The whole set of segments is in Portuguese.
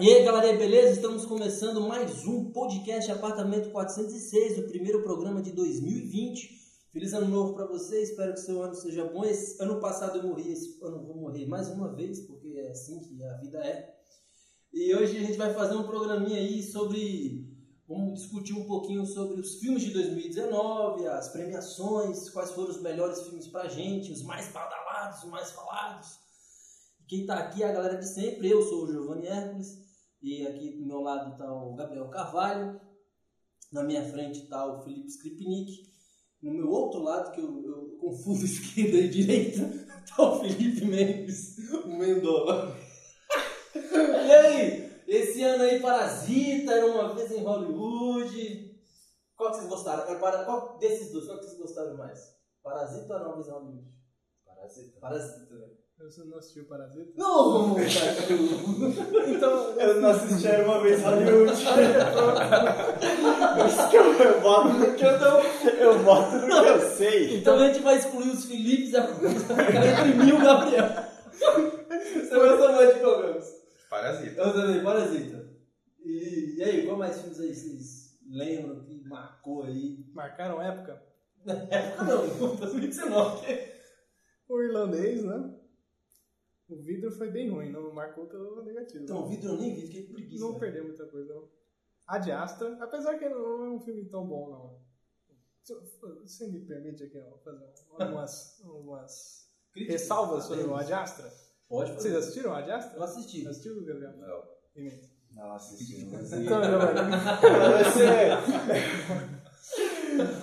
E aí, galera, beleza? Estamos começando mais um podcast Apartamento 406, o primeiro programa de 2020. Feliz ano novo para você, espero que seu ano seja bom. Esse ano passado eu morri, esse ano vou morrer mais uma vez, porque é assim que a vida é. E hoje a gente vai fazer um programinha aí sobre. Vamos discutir um pouquinho sobre os filmes de 2019, as premiações, quais foram os melhores filmes pra gente, os mais badalados, os mais falados. Quem tá aqui é a galera de sempre, eu sou o Giovanni Hércules, e aqui do meu lado tá o Gabriel Carvalho, na minha frente tá o Felipe Skripnik, no meu outro lado, que eu, eu confundo esquerda e direita, tá o Felipe Mendes, o Mendola. e aí, esse ano aí Parasita, era uma vez em Hollywood. Qual que vocês gostaram? Para- Qual desses dois, qual que vocês gostaram mais? Parasita ou Uma Vez em Hollywood? Parasita. Parasita, né? Você não assistiu Parasita? Não! Então, Eu não assisti Era uma vez Hollywood. Isso que eu, eu boto no que eu não. Eu boto no que eu sei. Então a gente vai excluir os Filipes e a cara imprimir o Gabriel. Você gosta mais de Gams? Parasita. Eu também, Parasita. E, e aí, qual mais filmes aí vocês lembram que marcou aí? marcaram época. Na época não, 2019. O irlandês, né? O vidro foi bem ruim, não marcou pelo negativo. Então, o vidro eu nem vi, fiquei com preguiça. não né? perdeu muita coisa, não. A de Astra, apesar que não é um filme tão bom, não. Se você me permite aqui, ó, fazer algumas, algumas Críticas. ressalvas sobre o Ad Astra? Pode Vocês fazer. assistiram o Ad Astra? Eu assisti. Assistiu, Gabriel? Não. Emenda. Não assisti. Então, Giovanni. Você.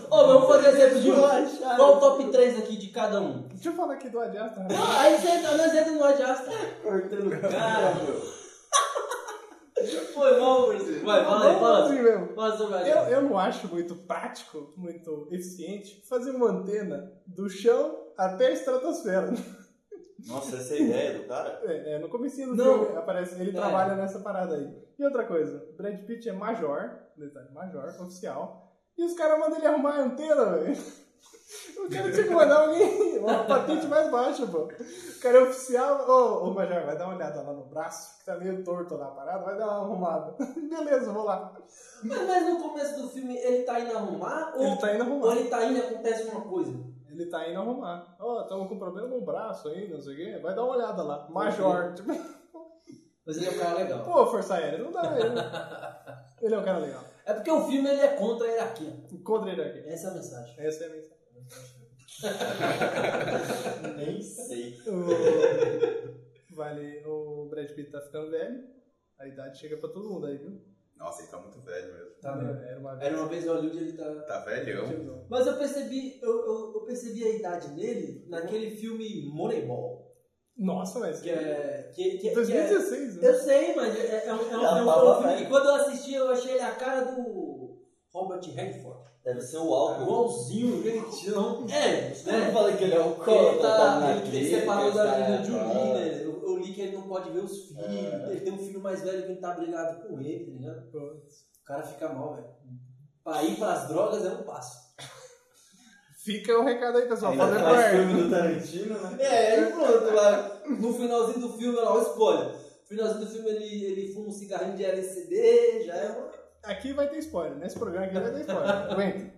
Ô, vamos fazer esse. Relaxa. Qual o top 3 aqui de cada um? Deixa eu falar aqui do Ad Astra. Ah, aí você entra, nós entramos no Adiasta. Cortando Cara. cara, meu. Foi mal, Marcelo. Vai, fala aí, fala. Assim mesmo. Fala sobre o Eu, Adiasta. eu não acho muito prático, muito eficiente, fazer uma antena do chão até a estratosfera. Nossa, essa é a ideia do cara? É, é, no comecinho do Não. filme aparece, ele É. trabalha nessa parada aí. E outra coisa, Brad Pitt é major, detalhe, major, oficial, e os caras mandam ele arrumar a antena, velho. O cara tinha que mandar alguém, uma patente mais baixa, pô. O cara é oficial, ô, ô Major, vai dar uma olhada lá no braço, que tá meio torto lá a parada, vai dar uma arrumada. Beleza, vou lá. Mas, mas no começo do filme ele tá indo arrumar ou, Ele tá indo ou arrumar. ele tá indo e acontece uma coisa? Ele tá indo arrumar. Ó, estamos com problema no braço aí, não sei o quê. Vai dar uma olhada lá. Major. Mas ele é um cara legal. pô, Força Aérea, não dá ele. Ele é um cara legal. É porque o filme ele é contra a hierarquia. Contra ele aqui. Essa é a mensagem. Essa é a mensagem. Nem sei. O... Vale, o Brad Pitt tá ficando velho. A idade chega pra todo mundo aí, viu? Nossa, ele tá muito velho mesmo. Tá Era uma Era uma vez em Hollywood ele tá. Tá velhão. Mas eu percebi, eu, eu, eu percebi a idade dele naquele filme Moneyball. Nossa, mas. Que é. Que, que, que é 2016, né? eu sei, mas é, é um, é um, é um bom filme. E quando eu assisti, eu achei ele a cara do Robert Redford. Deve ser o álcool. Igualzinho, jeitão. É, Eu né? falei que ele é o Porque ele, tá tá, ele, ele separou da cara. Angelina Jolie, né? Eu, eu li que ele não pode ver os filhos. É. Ele tem um filho mais velho que ele tá brigado com ele, tá ligado? Putz. O cara fica mal, velho. Pra ir pras drogas é um passo. Fica o recado aí, pessoal. Ainda Fazer faz parte. filme do Tarantino, né? É, aí pronto, lá no finalzinho do filme, olha lá, o spoiler. No finalzinho do filme ele, ele fuma um cigarrinho de LCD, já é uma. Aqui vai ter spoiler. Nesse programa aqui vai ter spoiler. Aguenta.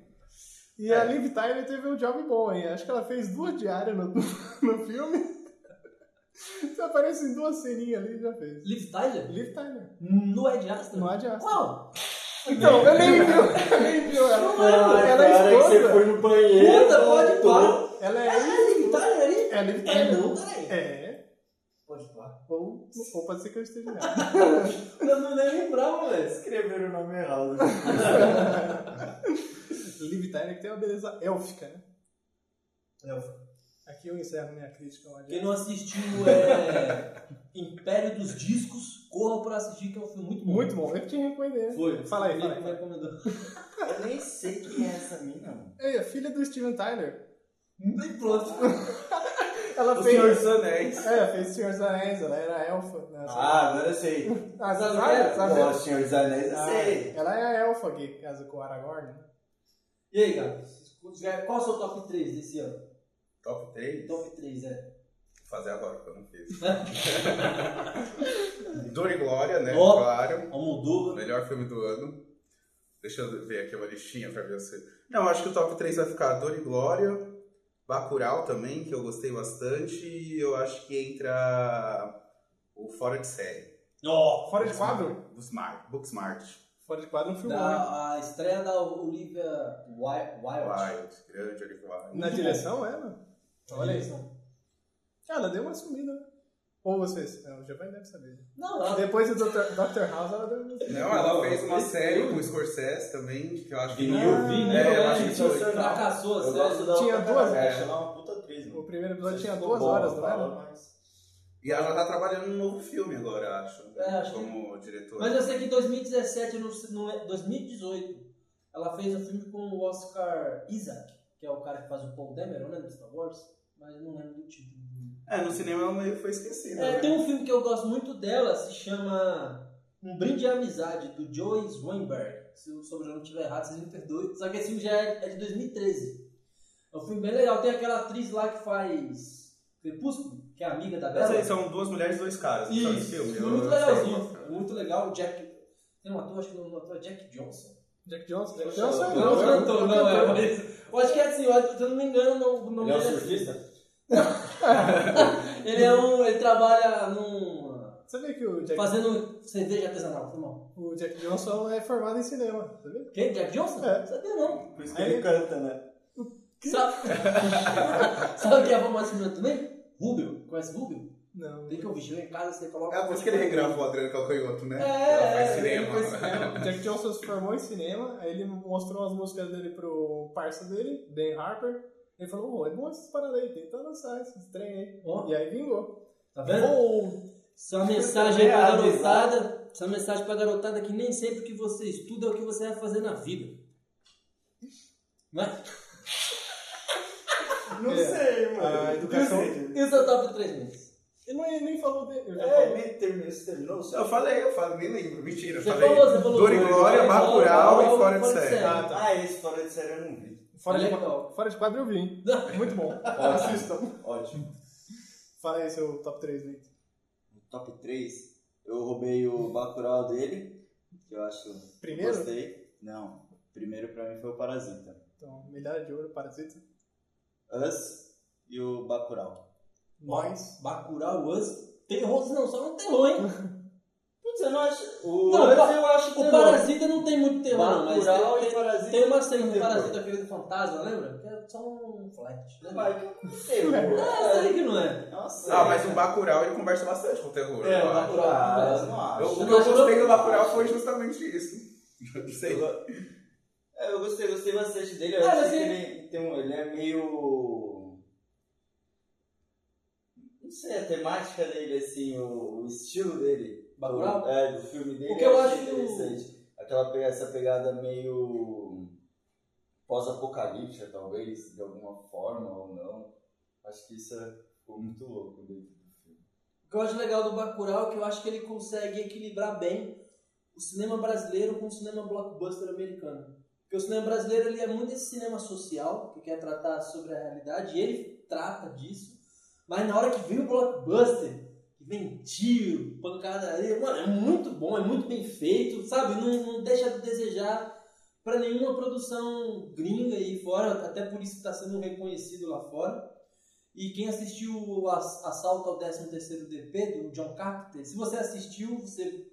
E a Liv Tyler teve um job bom aí. Acho que ela fez duas diárias no, no filme. Você aparece em duas ceninhas ali e já fez. Liv Tyler? Liv Tyler. No Ed Astra? No Ad Astra. Qual? Então, eu nem vi, eu nem vi ela. Ah, ela é cara, que você esposa. foi no banheiro. Puta, pode pá. Ela É é. a Liv Tyler ali? É a Liv É Tyler. não. É. Pode pá. Ou, ou pode ser que eu esteja errado. Eu não nem lembrava, velho. Escreveram o nome errado. Liv Tyler que tem uma beleza élfica, né? É, Aqui eu encerro minha crítica Quem não assistiu é Império dos Discos, corra pra assistir, que é um filme muito bom. Muito bom, eu te recomendei. Foi. Fala aí, fala aí. Felipe me recomendou. Eu nem sei quem é essa mina. mano. É, a filha do Steven Tyler. E pronto. Ela O fez. Senhor dos Anéis. É, ela fez Senhor dos Anéis, ela era elfa. Né? Ah, agora eu sei. Ah, você sabe o é? sabe? O Senhor dos Anéis eu Ah, sei. ela é a elfa que casa com o Aragorn. né? E aí, cara? Qual é o seu top 3 desse ano? Top 3. Top 3, é. fazer agora, que eu não fiz. Dor e Glória, né? Ó. Claro. Almodóvar. Melhor filme do ano. Deixa eu ver aqui uma listinha pra ver se. Não, acho que o top 3 vai ficar Dor e Glória, Bacurau também, que eu gostei bastante, e eu acho que entra o Fora de Série. Ó, Fora de quadro? Booksmart. Booksmart. Fora de quadro é um filme. da, a estreia da Olivia Wi- Wilde. Wild, grande Olivia Wilde. Na direção, é, mano? Olha aí. Ela deu uma sumida, né? Ou vocês? Não, o Giovanni deve saber. Não, ela Depois do Dr. Dr. House, ela deu uma sumida. Não, ela Não, fez uma série com o Scorsese também, que eu acho que. Vinil, Ah, Vinil, é, eu é, acho que isso foi. fracassou a Eu série. Tinha duas, é. Ela é uma puta atriz, O mano. primeiro episódio tinha duas bom, horas, não era? mas- E ela tá trabalhando num novo filme agora, acho. É, acho que- como diretora. Mas eu sei que em 2017, no, no, 2018, ela fez um filme com o Oscar Isaac, que é o cara que faz o Paul Dameron, né, do Star Wars, mas eu não lembro do título. É, no cinema ela meio que foi esquecida. É, né? tem um filme que eu gosto muito dela, se chama Um Brinde à Amizade, do Joey Swanberg. Se o sobrenome estiver errado, vocês me perdoem. Só que esse filme já é, é de 2013. É um filme bem legal. Tem aquela atriz lá que faz Crepúsculo, que é amiga da Mas aí são duas mulheres e dois caras. esse Isso, filme. Eu muito legalzinho. É muito legal. O Jack. Tem um ator, acho que o ator é Jack Johnson. Jack Johnson? Jack Não, Johnson é Não, é um é cantor, não é. Mas, eu acho que é assim, eu acho- se eu não me engano, o nome Ele é um dele é- surfista? Ele é um. Ele trabalha num. Sabia que o Jack, fazendo cerveja artesanal, foi mal. o Jack Johnson é formado em cinema, sabia? Quem? Jack Johnson? É. Sabia não. Por isso que ele canta, né? Sabe? Sabe quem é famoso esse também? Rubio. Conhece Rubio? Não. Tem que ouvir, chega em casa, você coloca. É por isso que ele regravou Adriano Calcanhoto, né? É, Ela faz é, cinema. cinema. O Jack Johnson se formou em cinema, aí ele mostrou as músicas dele pro parça dele, Ben Harper. Ele falou, ô, é bom essas paradas aí, tenta lançar esses trem aí. Ó. E aí vingou. Tá vendo? Oh, Essa mensagem É, pra garotada. Essa mensagem pra garotada que nem sempre que você estuda é o que você vai fazer na vida. Não é? Não É. sei, mano. A educação- é o top 3 meses. ele nem, nem falou dele. É, nem terminou, você terminou? Eu falei, eu falei, nem lembro. Mentira, eu Você falei. falou, você falou. Dor e Glória, Bacurau e Fora de. Série. Ah, tá. Ah, esse fora de série eu não vi. Fora, de, legal. fora de quadro eu vi. hein? Muito bom. Assistam. Ótimo. Fala aí seu top 3, Vitor. Top 3, eu roubei o Bacurau dele, que eu acho... Primeiro? Gostei. Não, primeiro pra mim foi o Parasita. Então, medalha de ouro, Parasita. Us e o Bacurau. Nós. Bacurau, Us. Terror, não, só não terror, hein? Eu não acho... O Não, eu acho O terror. Parasita não tem muito terror, não, mas tem, e Parasita tem uma não cena tem do. Parasita, aquele do fantasma, lembra? Que é só um flash. lembra? Mas que terror. Ah, sei que não é. Nossa. Ah, mas o Bacurau ele conversa bastante com o terror. É, o. Bacurau. Ah, eu não acho. Eu- Você o que não eu gostei não? do Bacurau foi justamente isso. Não sei. Eu, é, eu gostei, gostei bastante dele. Eu acho mas que ele- ele, tem um, ele é meio. Não sei, a temática dele, assim, o, o estilo dele. Bacurau? Do, é, do filme dele. O que eu achei acho interessante. Aquela, essa pegada meio. pós-apocalíptica, talvez, de alguma forma ou não. Acho que isso é, ficou muito louco dentro do filme. O que eu acho legal do Bacurau é que eu acho que ele consegue equilibrar bem o cinema brasileiro com o cinema blockbuster americano. Porque o cinema brasileiro ele é muito esse cinema social, que quer tratar sobre a realidade, e ele trata disso. Mas na hora que vem o blockbuster, vem tiro, pancadaria, mano, é muito bom, é muito bem feito, sabe? Não, não deixa de desejar para nenhuma produção gringa aí fora, até por isso que está sendo reconhecido lá fora. E quem assistiu o Ass- Assalto ao 13º DP, do John Carpenter, se você assistiu, você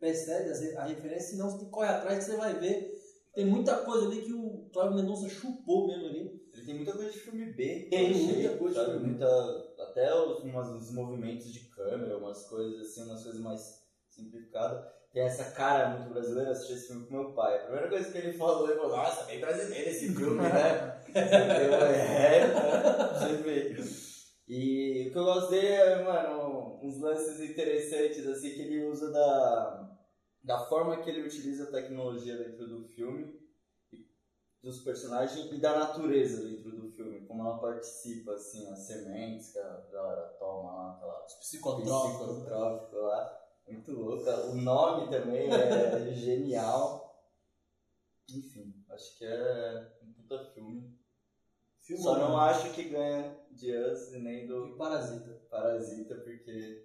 percebe a referência, senão você corre atrás que você vai ver. Tem muita coisa ali que o Cláudio Mendonça chupou mesmo ali. Ele tem muita coisa de filme B. Tem muita coisa de filme B. Muita, até os, umas, uns movimentos de câmera, umas coisas assim, umas coisas mais simplificadas. Tem essa cara muito brasileira, assisti esse filme com meu pai. A primeira coisa que ele falou, ele falou, nossa, bem brasileiro esse filme, né? eu é. E o que eu gosto dele é, mano, uns lances interessantes, assim, que ele usa da, da forma que ele utiliza a tecnologia dentro do filme dos personagens e da natureza dentro do como ela participa, assim, as sementes que a galera toma lá, aquela Psicotrópico. psicotrópico lá, muito louca. O nome também é genial. Enfim, acho que é um puta filme. Só não acho que ganha de Us e nem do de Parasita. Parasita, porque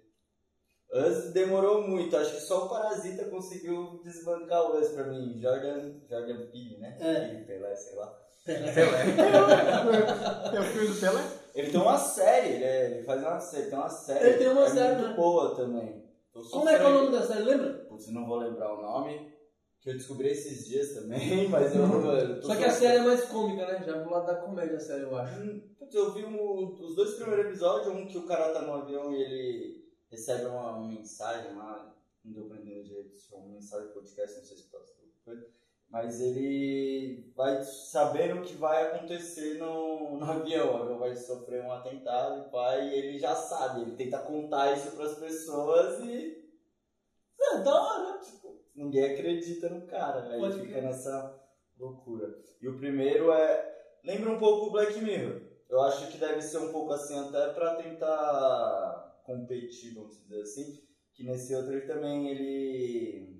Us demorou muito. Acho que só o Parasita conseguiu desbancar o Us pra mim. Jordan, Jordan Peele, né? É. Peele, sei lá. É o filme do Pelé? Ele tem uma série, ele, é- ele faz uma série, tem uma série. Ele tem uma é série, muito né? boa também. Como é que é o nome da série, lembra? Putz, não vou lembrar o nome, que eu descobri esses dias também, mas eu não Só que a série é mais cômica, né? Já pro lado da comédia a série, eu acho. Hum, Putz, eu vi um- os dois primeiros episódios, um que o cara tá no avião e ele recebe uma, mensagem lá, não deu pra entender direito, se foi uma mensagem podcast, não sei se pode foi. Mas ele vai sabendo o que vai acontecer no, no avião. O avião vai sofrer um atentado e pai, e ele já sabe. Ele tenta contar isso pras pessoas e. É da hora. Tipo, ninguém acredita no cara. Aí Pode fica crer. nessa loucura. E o primeiro é. Lembra um pouco o Black Mirror. Eu acho que deve ser um pouco assim até pra tentar competir, vamos dizer assim. Que nesse outro ele também ele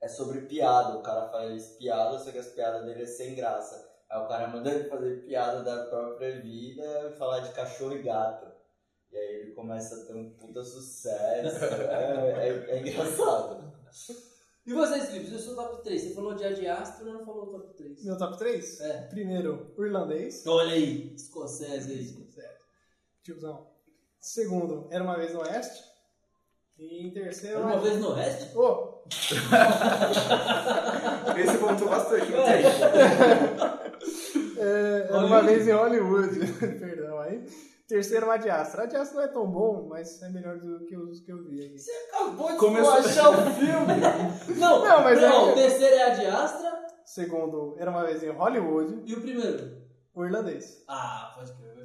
é sobre piada. O cara faz piada, só que as piadas dele é sem graça. Aí o cara manda ele fazer piada da própria vida e falar de cachorro e gato. E aí ele começa a ter um puta sucesso. é, é- é engraçado. E vocês, Felipe? Eu sou top 3. Você falou de Ad Astra, mas não falou top 3. Meu top 3? É. Primeiro, o irlandês. Olha aí, escocese aí. Certo. Tiozão. Segundo, Era Uma Vez no Oeste. E em terceiro... Uma vez no Oeste? Ô, Esse voltou bastante no É. tempo. é, Era Uma Hollywood. Vez em Hollywood. Perdão aí. Terceiro, o Ad Astra. Ad Astra não é tão bom, mas é melhor do que os que eu vi aqui. Você acabou de Começou- achar o filme. Não, Não, mas não, é- o terceiro é Ad Astra Segundo, Era Uma Vez em Hollywood. e o primeiro? O irlandês. Ah, pode crer.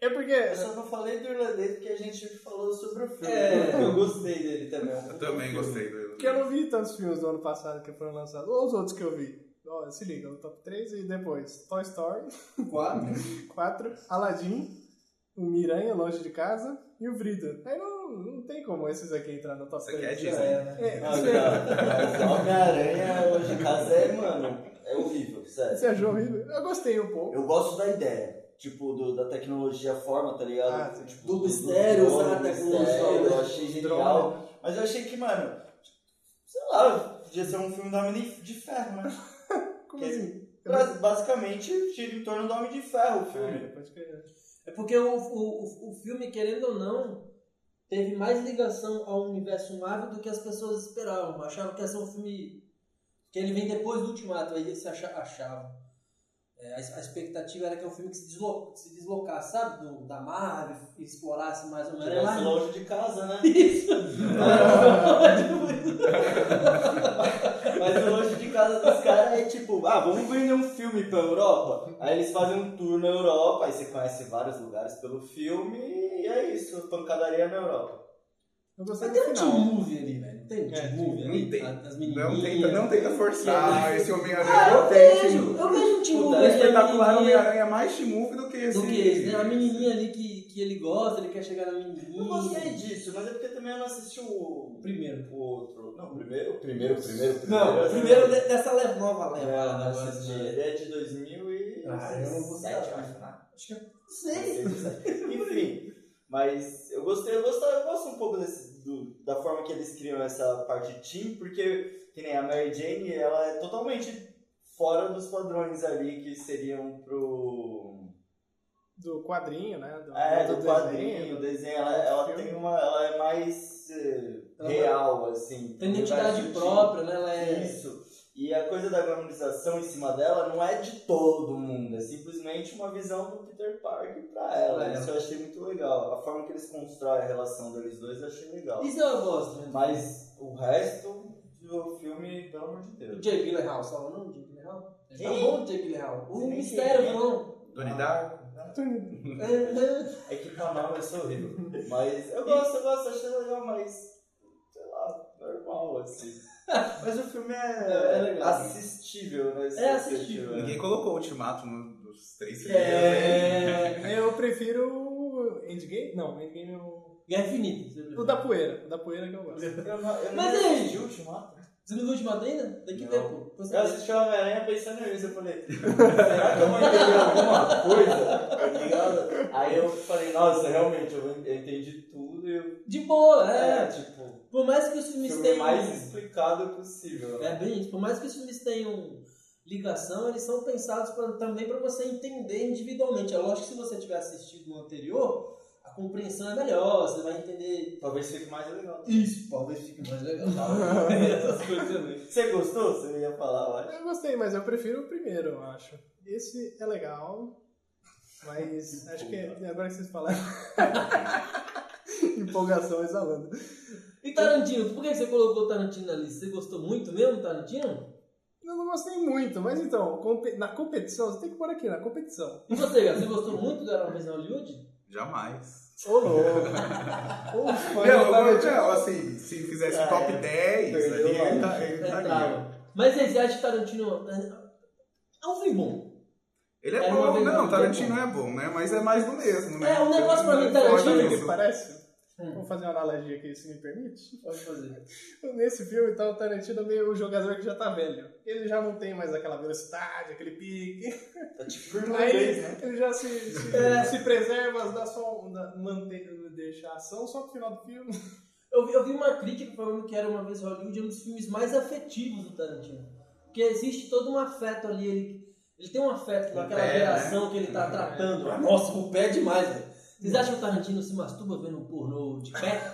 É porque... Eu só não falei do irlandês porque a gente falou sobre o filme. É. Eu gostei dele também. Eu também gostei do Porque eu não vi tantos filmes do ano passado que foram lançados. Ou os outros que eu vi. Ó, se liga, o top 3 e depois Toy Story Quatro. 4, Aladdin, o Miranha, Longe de Casa e o Frida. Aí não, não tem como esses aqui entrar no top Isso aqui 3. é Disney. É, você, cara, mas Homem-Aranha hoje em casa é, mano, é horrível, sério. você achou horrível? Eu gostei um pouco. Eu gosto da ideia, tipo, do, da tecnologia forma, tá ligado? Ah, sim. tipo, Do mistério, drone, usar a tecnologia, mistério, né? Eu achei genial. Drone. Mas eu achei que, mano, sei lá, podia ser um filme do Homem de Ferro, né? Como Que- assim? Bas- Basicamente, gira em torno do Homem de Ferro o É, filme. pode crer. É porque o, o, o- filme, querendo ou não, teve mais ligação ao universo Marvel do que as pessoas esperavam. Achavam que ia ser um filme. que ele vem depois do Ultimato, aí eles se acha- achavam. É, a, a expectativa era que é um filme que se, deslo, se deslocasse, sabe? Do, da Marvel, e explorasse mais ou menos. Mas- longe de casa, né? Isso! Mas o longe de casa dos caras é tipo, ah, vamos vender um filme pra Europa. Aí eles fazem um tour na Europa, aí você conhece vários lugares pelo filme e é isso, pancadaria na Europa. Eu gostei Mas do tem um movie ali, velho. Não tem É, movie não ali? tem. As Não tenta, não tenta forçar esse Homem-Aranha Ah, eu potente. vejo, eu vejo um team Puta, movie O ali, a espetacular Homem-Aranha é mais team movie do que esse. do que esse, né? A menininha ali que, que ele gosta, ele quer chegar na menininha. Eu gostei disso, mas é porque também eu não assisti o, primeiro. o outro. Não, o primeiro, o primeiro, o primeiro, primeiro. Não, o primeiro de- dessa leva, nova É, leva. eu não agora, assisti. né? Ele é de 2007, Ah, eu não vou eu saber. acho, né? Acho que eu não sei. Enfim, mas eu gostei, eu gosto, eu gosto um pouco desse, do- da forma que eles criam essa parte team, porque que nem a Mary Jane, ela é totalmente fora dos padrões ali que seriam pro Do quadrinho, né? Do, é, do, desenho. quadrinho, o desenho, ela, ela tem uma, ela é mais eh, real assim. Tem identidade própria, né? Ela é. Isso. E a coisa da glamorização em cima dela não é de todo mundo, é simplesmente uma visão do Peter Parker pra ela. É. Isso eu achei muito legal. A forma que eles constroem a relação deles dois eu achei legal. Isso eu gosto, né? Mas o resto do filme, pelo amor de O Deus. Jake Gyllenhaal, o nome do Jake Gyllenhaal? Tá bom, o Jake Gyllenhaal. O mistério, não. Donnie Darko. É que tá mal, eu sou horrível. Mas eu gosto, eu gosto, achei legal, mas sei lá, normal assim. Mas o filme é, É, é legal. assistível, né? É assistível. né? Ninguém colocou o Ultimato no- nos três primeiros. né? É. Eu prefiro o Endgame. Não, Endgame é o. Guerra Infinita. O da poeira. O da poeira que eu gosto. Eu não, eu Mas não aí- Ultimato. Você não viu o Ultimato ainda? Tem que Não. ver, pô. Você Eu assisti o Homem-Aranha pensando nisso, eu falei, será que eu vou entender alguma coisa? Tá ligado? Aí eu falei, nossa, realmente, eu eu entendi tudo e eu. De boa, É, é. tipo, Por mais que os filmes filme tenham. mais explicado possível. né? É bem isso. Por mais que os filmes tenham ligação, eles são pensados pra, também para você entender individualmente. É lógico que se você tiver assistido o anterior, a compreensão é melhor, você vai entender. Talvez fique mais legal. Isso, talvez fique mais legal. Essas coisas também. Você gostou? Você ia falar, eu acho. Eu gostei, mas eu prefiro o primeiro, eu acho. Esse é legal, mas acho que agora que vocês falaram. Empolgação exalando. E Tarantino, por que você colocou o Tarantino na lista? Você gostou muito mesmo, Tarantino? Eu não gostei muito, mas então, na competição, você tem que pôr aqui, na competição. E você, Gato, você gostou muito do Era uma vez em Hollywood? Jamais. Ô, louco. Ô, fã Não, não, assim, se fizesse Ah, top é. 10, Perdeu ali lá. ele tá- ele É, estaria. tá. Mas aí, você acha que Tarantino é é um filme bom? Ele é uma bom, não, Tarantino é bom, né? Mas é mais do mesmo, né? É, um negócio pra mim, Eu Tarantino, o que parece? Hum. Vou fazer uma analogia aqui, se me permite. Pode fazer. Nesse filme, então, o Tarantino é meio o jogador que já tá velho. Ele já não tem mais aquela velocidade, aquele pique. Tá tipo Aí ele, né? ele já se, se, É. se preserva, dá só, dá, mantém, deixa a ação só pro final do filme. Eu vi, eu vi uma crítica falando que era uma vez Hollywood um dos filmes mais afetivos do Tarantino. Porque existe todo um afeto ali. Ele, ele tem um afeto naquela pé, geração que ele tá tratando. Ah, Nossa, o pé é demais, velho. Vocês acham que o Tarantino se masturba vendo um de pé?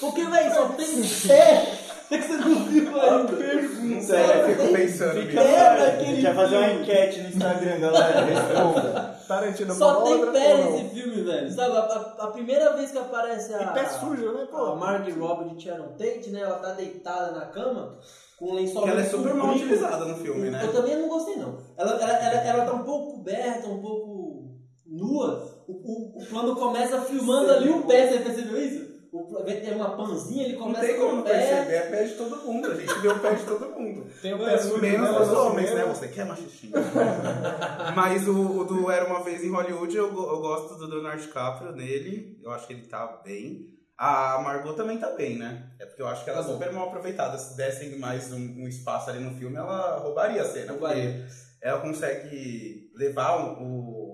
Porque, velho, só tem pé! É que você não viu. Não sei, eu fico pensando Fica. É, ar, a naquele gente vai fazer uma enquete no Instagram, galera. Responda. Tarantino Só tem pé nesse filme, velho. Sabe, a, a- a primeira vez que aparece a. E pé sujo, né, A pô? Margot Robbie de Sharon Tate, né? Ela tá deitada na cama com um lençol Porque ela é super mal utilizada no filme, né? Eu também não gostei, não. Ela, ela, ela, ela tá um pouco coberta, um pouco nua. O, o, o plano começa filmando ali o pé, você percebeu isso? O, tem uma panzinha, ele Não começa tem com como pé. perceber, é pé de todo mundo. A gente vê o pé de todo mundo. Tem o pé sujo. Menos né, os homens, né? Você quer machistinho. Mas o, o do Era Uma Vez em Hollywood, eu, eu gosto do Leonardo DiCaprio nele. Eu acho que ele tá bem. A Margot também tá bem, né? É porque eu acho que ela é Tá bom. super mal aproveitada. Se dessem mais um, um espaço ali no filme, ela roubaria a cena. Roubaria. Porque ela consegue levar o, o,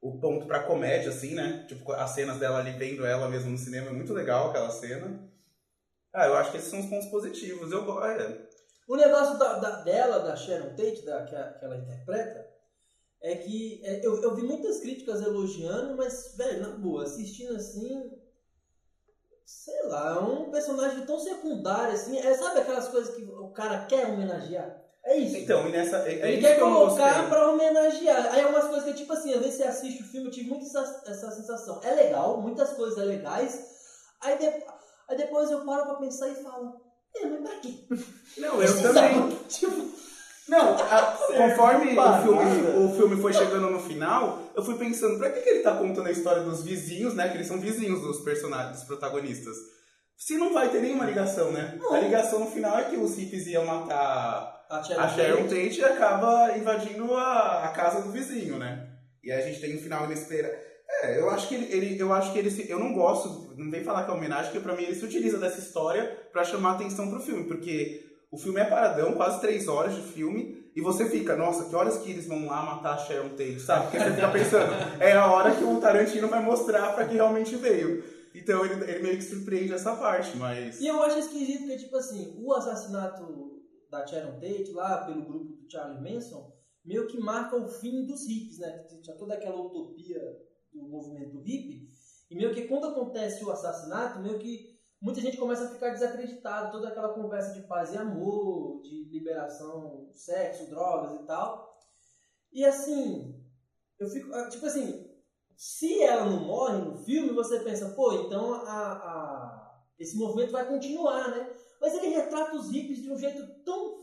o ponto pra comédia, assim, né? Tipo, as cenas dela ali vendo ela mesmo no cinema é muito legal aquela cena. Ah, eu acho que esses são os pontos positivos. Eu é, O negócio da, da- dela, da Sharon Tate, da, que, a- que ela interpreta, é que é, eu, eu vi muitas críticas elogiando, mas, velho, na boa, assistindo assim. Sei lá, é um personagem tão secundário assim. É, sabe aquelas coisas que o cara quer homenagear? É isso. Então, e nessa. É, é Ele quer que colocar pra homenagear. Aí é umas coisas que, tipo assim, às vezes você assiste o filme, eu tive muito essa, essa sensação. É legal, muitas coisas é legais. Aí, de- aí depois eu paro pra pensar e falo, é, mas pra quê? Não, eu também. Tipo, Não, a- conforme o filme, o filme foi chegando no final, eu fui pensando, pra que, que ele tá contando a história dos vizinhos, né? Que eles são vizinhos dos personagens, dos protagonistas. Se não vai ter nenhuma ligação, né? Não. A ligação no final é que os hippies iam matar a Sharon, a Sharon Tate, acaba invadindo a, a casa do vizinho, né? E aí a gente tem um final inesperado. É, eu acho que ele, ele- eu acho que ele se, eu não gosto, não vem falar que é homenagem, porque pra mim ele se utiliza dessa história pra chamar atenção pro filme, porque o filme é paradão, quase três horas de filme, e você fica, nossa, que horas que eles vão lá matar a Sharon Tate, sabe? Porque você fica pensando, é a hora que o Tarantino vai mostrar pra que realmente veio. Então ele, ele meio que surpreende essa parte, mas. E eu acho esquisito porque, tipo assim, o assassinato da Sharon Tate lá pelo grupo do Charlie Manson meio que marca o fim dos hippies, né? Tinha toda aquela utopia do movimento hippie. E meio que quando acontece o assassinato, meio que muita gente começa a ficar desacreditado. Toda aquela conversa de paz e amor, de liberação, sexo, drogas e tal. E assim, eu fico, ah, tipo assim, se ela não morre no filme, você pensa, pô, então a, a- esse movimento vai continuar, né? Mas ele retrata os hippies de um jeito tão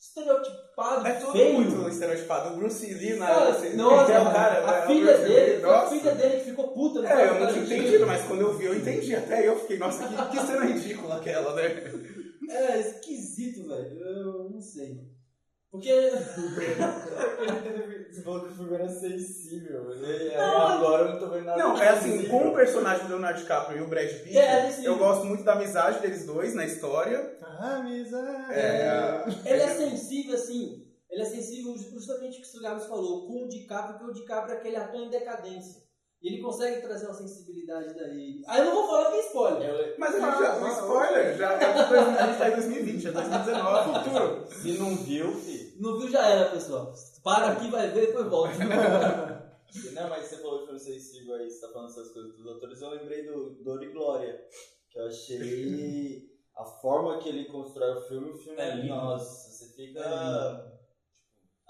estereotipado, É tudo feio. muito estereotipado. O Bruce Lee, na Cara, você- nossa, é o cara, a né? filha dele, foi a nossa. filha dele que ficou puta. no É, eu não tinha entendido, mas quando eu vi, eu entendi. Até eu fiquei, nossa, que, que cena ridícula aquela, né? É esquisito, velho. Eu não sei. Porque. Você falou que o filme era sensível. Aí Não, agora eu não tô vendo nada. Não, é assim, invisível. com o personagem do Leonardo DiCaprio e o Brad Pitt, É, esse- eu gosto muito da amizade deles dois na história. Amizade. É, Ele é sensível, assim. Ele é sensível justamente o que o Gabs falou, com o DiCaprio, porque o DiCaprio é aquele ator em decadência. E ele consegue trazer uma sensibilidade daí. Aí eu não vou falar que é spoiler. Eu- Mas Ah, já, ah, um spoiler, já é gente tá em 2020, é 2019, futuro. Se não viu, filho. Não viu, já era, pessoal. Para aqui, vai ver, depois volta. Não, mas você falou de filme sensível aí, você tá falando essas coisas dos atores, eu lembrei do Dor e Glória. Que eu achei a forma que ele constrói o filme, o filme É é lindo. Nossa, você fica. É lindo.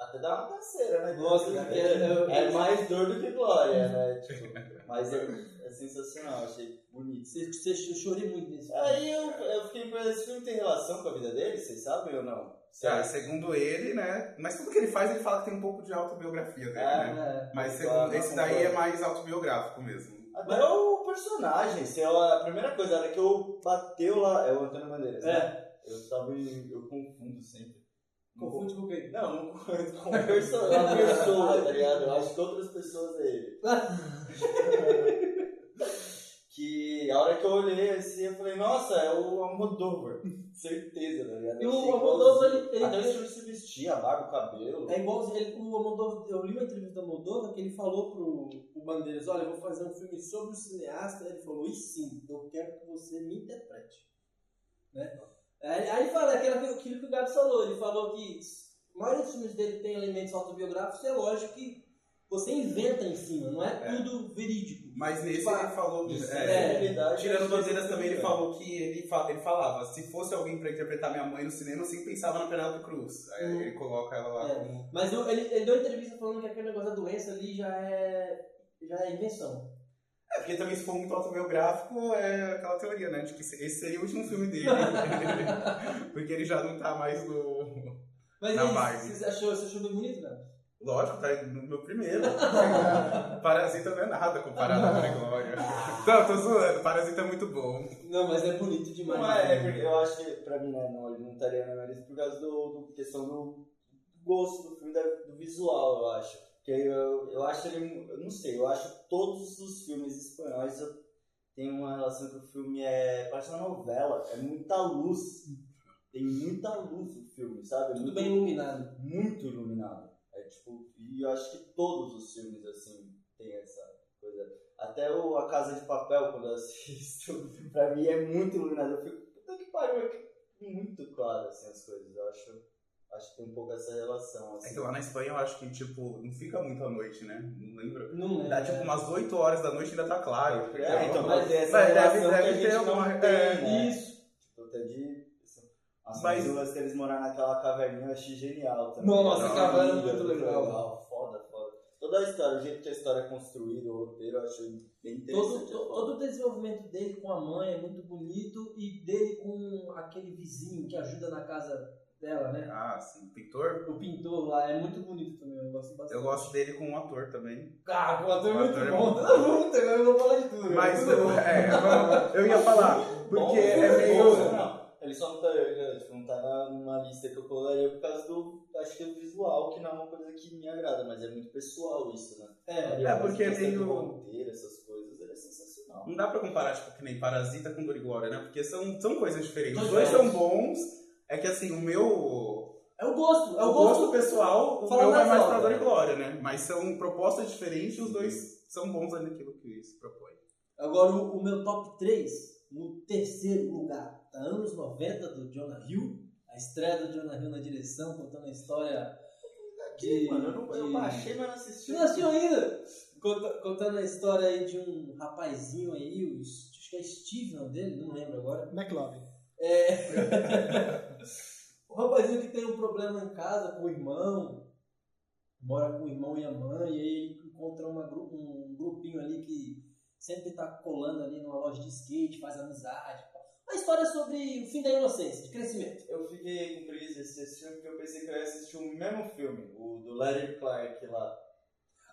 Até dá uma canseira, né? Nossa, é, é- é- é mais dor do que glória, né? Tipo, mas é, é sensacional, achei bonito. Você, você, eu chorei muito nesse filme. Aí eu, eu fiquei pensando, esse filme tem relação com a vida dele, vocês sabem ou não? Ah, segundo ele, né? Mas tudo que ele faz, ele fala que tem um pouco de autobiografia dele, né? É. Mas Claro, segundo, esse daí é mais autobiográfico mesmo. Até o personagem, se eu, a primeira coisa, a hora que eu bateu lá, é o Antônio Bandeiras, né? É. Eu tava eu confundo sempre. Confunde com quem? Não, não com perso uma pessoa, tá ligado? Eu acho que outras pessoas é ele. que a hora que eu olhei assim, eu falei, nossa, é o Almodóvar. Certeza, tá ligado? E o Almodóvar, ele- ele- Até de se vestir, a barba, o cabelo. É igual ele, o Almodóvar, eu li uma entrevista do Almodóvar que ele falou pro, pro Bandeiras, olha, eu vou fazer um filme sobre o cineasta, ele falou, e sim, eu quero que você me interprete. Né? Aí, aí ele fala aquilo, aquilo que o Gabs falou, ele falou que a maioria dos filmes dele tem elementos autobiográficos, é lógico que você inventa em cima, não é, É. tudo verídico. Mas nesse Fa- ele falou. Isso, é, realidade, Tirando acho que bandeiras também, ele é. falou que ele, fa- ele falava, se fosse alguém pra interpretar minha mãe no cinema, eu sempre pensava na Penélope Cruz. Aí Hum. ele coloca ela lá É. como. Mas eu- ele, ele deu uma entrevista falando que aquele negócio da doença ali já é, já é invenção. É, porque também se for muito autobiográfico, é aquela teoria, né? De que esse seria o último filme dele. porque ele já não tá mais no. Mas Na aí, vibe. você achou, você achou bem bonito, cara? Lógico, tá no meu primeiro. Parasita não é nada comparado a Glória e Glória. Não, tô zoando. Parasita é muito bom. Não, mas é bonito demais. Não é, é porque eu acho que pra mim, né, não, ele não estaria na minha lista por causa do, do questão do gosto do filme, da- do visual, eu acho. Porque eu, eu acho ele, eu não sei, eu acho que todos os filmes espanhóis têm uma relação que o filme é, parece uma novela, é muita luz. Tem muita luz no filme, sabe? Tudo Muito- bem iluminado. muito iluminado. É tipo, e eu acho que todos os filmes assim tem essa coisa. Até o A Casa de Papel, quando eu assisto, pra mim é muito iluminado. Eu fico, puta que pariu, é muito claro assim as coisas. Eu acho, acho que tem um pouco essa relação. É Assim. que lá na Espanha eu acho que, tipo, não fica muito à noite, né? Não lembro. Não é. Dá tipo umas 8 horas da noite e ainda tá claro. É, então mas- essa mas deve- relação deve que a ter alguma- não tem, é, né? Isso. Tipo, até de... As Mas- mas... que eles moraram naquela caverninha eu achei genial também. Nossa, a caverna é muito legal. Foda, foda. Toda a história, o jeito que a história é construída, o roteiro, eu achei bem interessante. Todo, to- todo o desenvolvimento dele com a mãe é muito bonito e dele com aquele vizinho que ajuda na casa dela, né? Ah, sim. Pintor? O pintor lá é muito bonito também, eu gosto bastante. Eu gosto dele com um ator também. Ah, o ator é O muito ator é bom. Não, não, eu vou falar de tudo. Mas Tudo eu, é, eu ia falar, porque Bom, é meio. não. Ele só não tá, tipo, não tá na, numa lista que eu colocaria por causa do. Acho que o visual, que não é uma coisa que me agrada, mas é muito pessoal isso, né? É, É, porque Essa questão tem do o- roteiro, essas coisas, ele é sensacional. Não dá pra comparar, tipo, que nem Parasita com Dor e Glória, né? Porque são, são coisas diferentes. Os dois são bons. É que assim, o meu. é o gosto, é O o gosto gosto. pessoal, o meu vai mais pra Dor e? Glória, né? Mas são propostas diferentes e os dois são bons naquilo que se propõe. Agora, o, o meu top 3, no terceiro lugar, tá anos 90 do Jonah Hill. A estreia do Jonah Hill na direção, contando a história de. Mano, eu, não, eu de- baixei, mas não assisti. Não assistiu ainda? Conta- contando a história aí de um rapazinho aí, o, acho que é Steve, não dele, não lembro agora. McLovin. É. o rapazinho que tem um problema em casa com o irmão, mora com o irmão e a mãe, e aí encontra uma, um grupinho ali que sempre tá colando ali numa loja de skate, faz amizade. Uma história sobre o fim da inocência, de crescimento. Eu fiquei com preguiça de assistir esse filme porque eu pensei que eu ia assistir o mesmo filme, o do Larry Clark lá.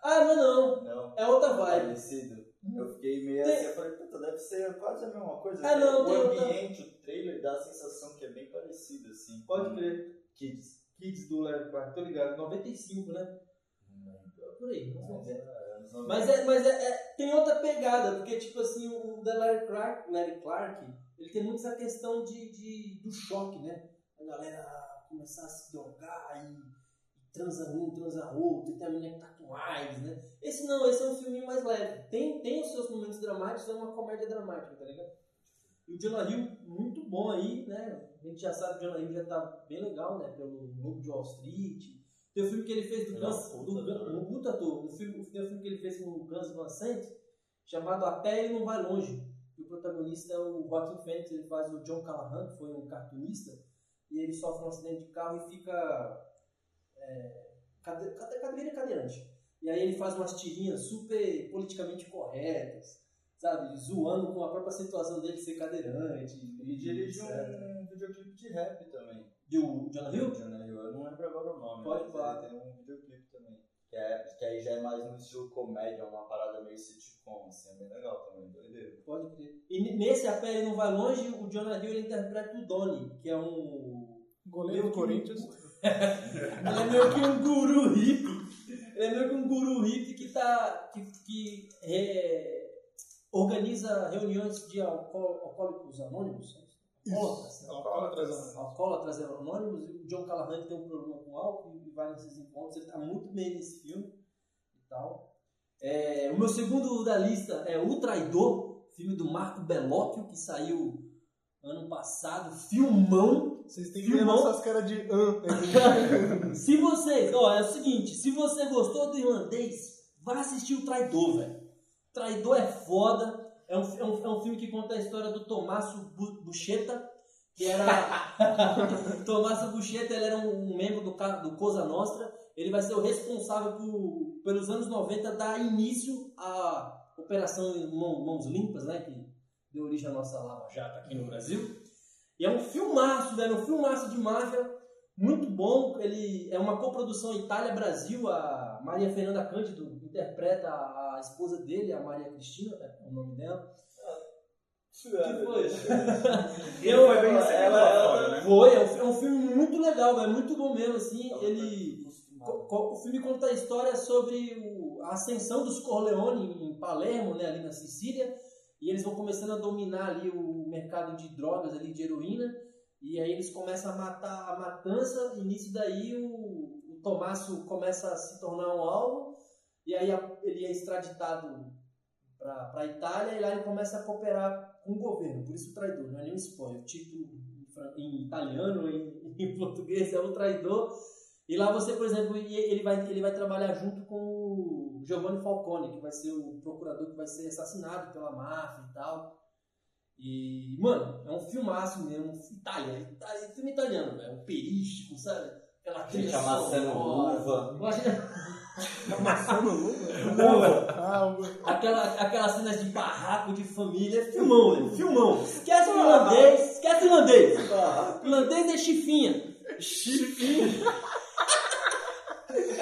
Ah, não, não. Não, É outra vibe. parecido. Eu fiquei meio Tem- assim, eu falei, puta, deve ser quase a mesma coisa. Ah, não, o outra- ambiente, o trailer dá a sensação que é bem parecido, assim. Pode com crer. Kids. Kids do Larry Clark, tô ligado. 95, né? Por aí, ou menos. É, 90. Mas, é, mas é, é- tem outra pegada, porque, tipo assim, o da Larry Clark, Larry Clark ele tem muito essa questão de, de- do choque, né? A galera começar a se drogar e transa um, transa outro, e tem a menina que tá com AIDS, né? Esse não, esse é um filme mais leve. Tem, tem os seus momentos dramáticos, é uma comédia dramática, tá ligado? E o Jonah Hill, muito bom aí, né? A gente já sabe que o Jonah Hill já tá bem legal, né? Pelo Lobo de Wall Street. Tem o filme que ele fez do é Guns, puta do, um puta ator. O filme, tem o filme que ele fez com o Guns Van Sant, chamado A Pé Ele Não Vai Longe. E o protagonista é o Joaquin Phoenix, ele faz o John Callahan, que foi um cartunista, e ele sofre um acidente de carro e fica é, cade, cade, cadeira cadeirante. E aí ele faz umas tirinhas super politicamente corretas, sabe? Zoando com a própria situação dele ser cadeirante. Ele dirige um videoclipe de rap também. De o Jonah Hill? Jonah Hill, eu não lembro agora o nome. Pode falar. Tem um videoclipe também. Que, é, que aí já é mais no estilo comédia, uma parada meio sitcom, assim, é bem legal também, doideiro. Pode crer. E nesse A Pé Ele Não Vai Longe, o Jonah Hill interpreta o Donnie, que é um Goleiro do Corinthians. Ele é meio que um guru hippie. Ele é meio que um guru hippie que, tá, que, que é, organiza reuniões de alco- alcoólicos anônimos. Alcoólatras, né? Alcoólatras. Alcoólatras anônimos. E o John Callahan tem um problema com álcool e vai nesses encontros. Ele tá muito bem nesse filme e tal. É, o meu segundo da lista é O Traidor, filme do Marco Bellocchio, que saiu ano passado. Filmão. Vocês têm que Filmão. levar essas caras de an. Se vocês, ó, é o seguinte, se você gostou do irlandês, vá assistir o Traidor, velho. Traidor é foda. É um, é, um, é um filme que conta a história do Tomasso Bu- Buscetta, que era. Tomasso Buscetta, ele era um membro do, do Cosa Nostra. Ele vai ser o responsável por, pelos anos 90 dar início à Operação Mão- Mãos Limpas, né? Que deu origem à nossa Lava Jato aqui no Brasil. E é um filmaço, velho, um filmaço de máfia, muito bom. Ele é uma coprodução Itália-Brasil. A Maria Fernanda Cândido interpreta a, esposa dele, a Maria Cristina, é o nome dela. Que foi? Eu foi bem ela- recebido ela- fora, né? Foi, é um, fi- é filme muito legal, é muito bom mesmo, assim. Ele, co- o filme conta a história sobre o- a ascensão dos Corleone em Palermo, né, ali na Sicília, e eles vão começando a dominar ali o mercado de drogas, ali de heroína, e aí eles começam a matar a matança, e nisso daí o, o começa a se tornar um alvo, e aí a- ele é extraditado para a Itália, e lá ele começa a cooperar com o governo, por isso o traidor, não é nenhum spoiler, o título em italiano, em, em português é o traidor, e lá você, por exemplo, ele vai, ele vai trabalhar junto com o Giovanni Falcone, que vai ser o procurador que vai ser assassinado pela máfia e tal. E, mano, é um filmaço mesmo, Itália, Itália filme italiano, é um perístico, sabe? Aquela trilha amassando sonora. uva. Imagina- Amassando luva? Ah, Aquela, aquelas cenas de barraco de família, filmão, né? Filmão. Esquece o irlandês, esquece o irlandês. Irlandês é chifinha. Chifinha.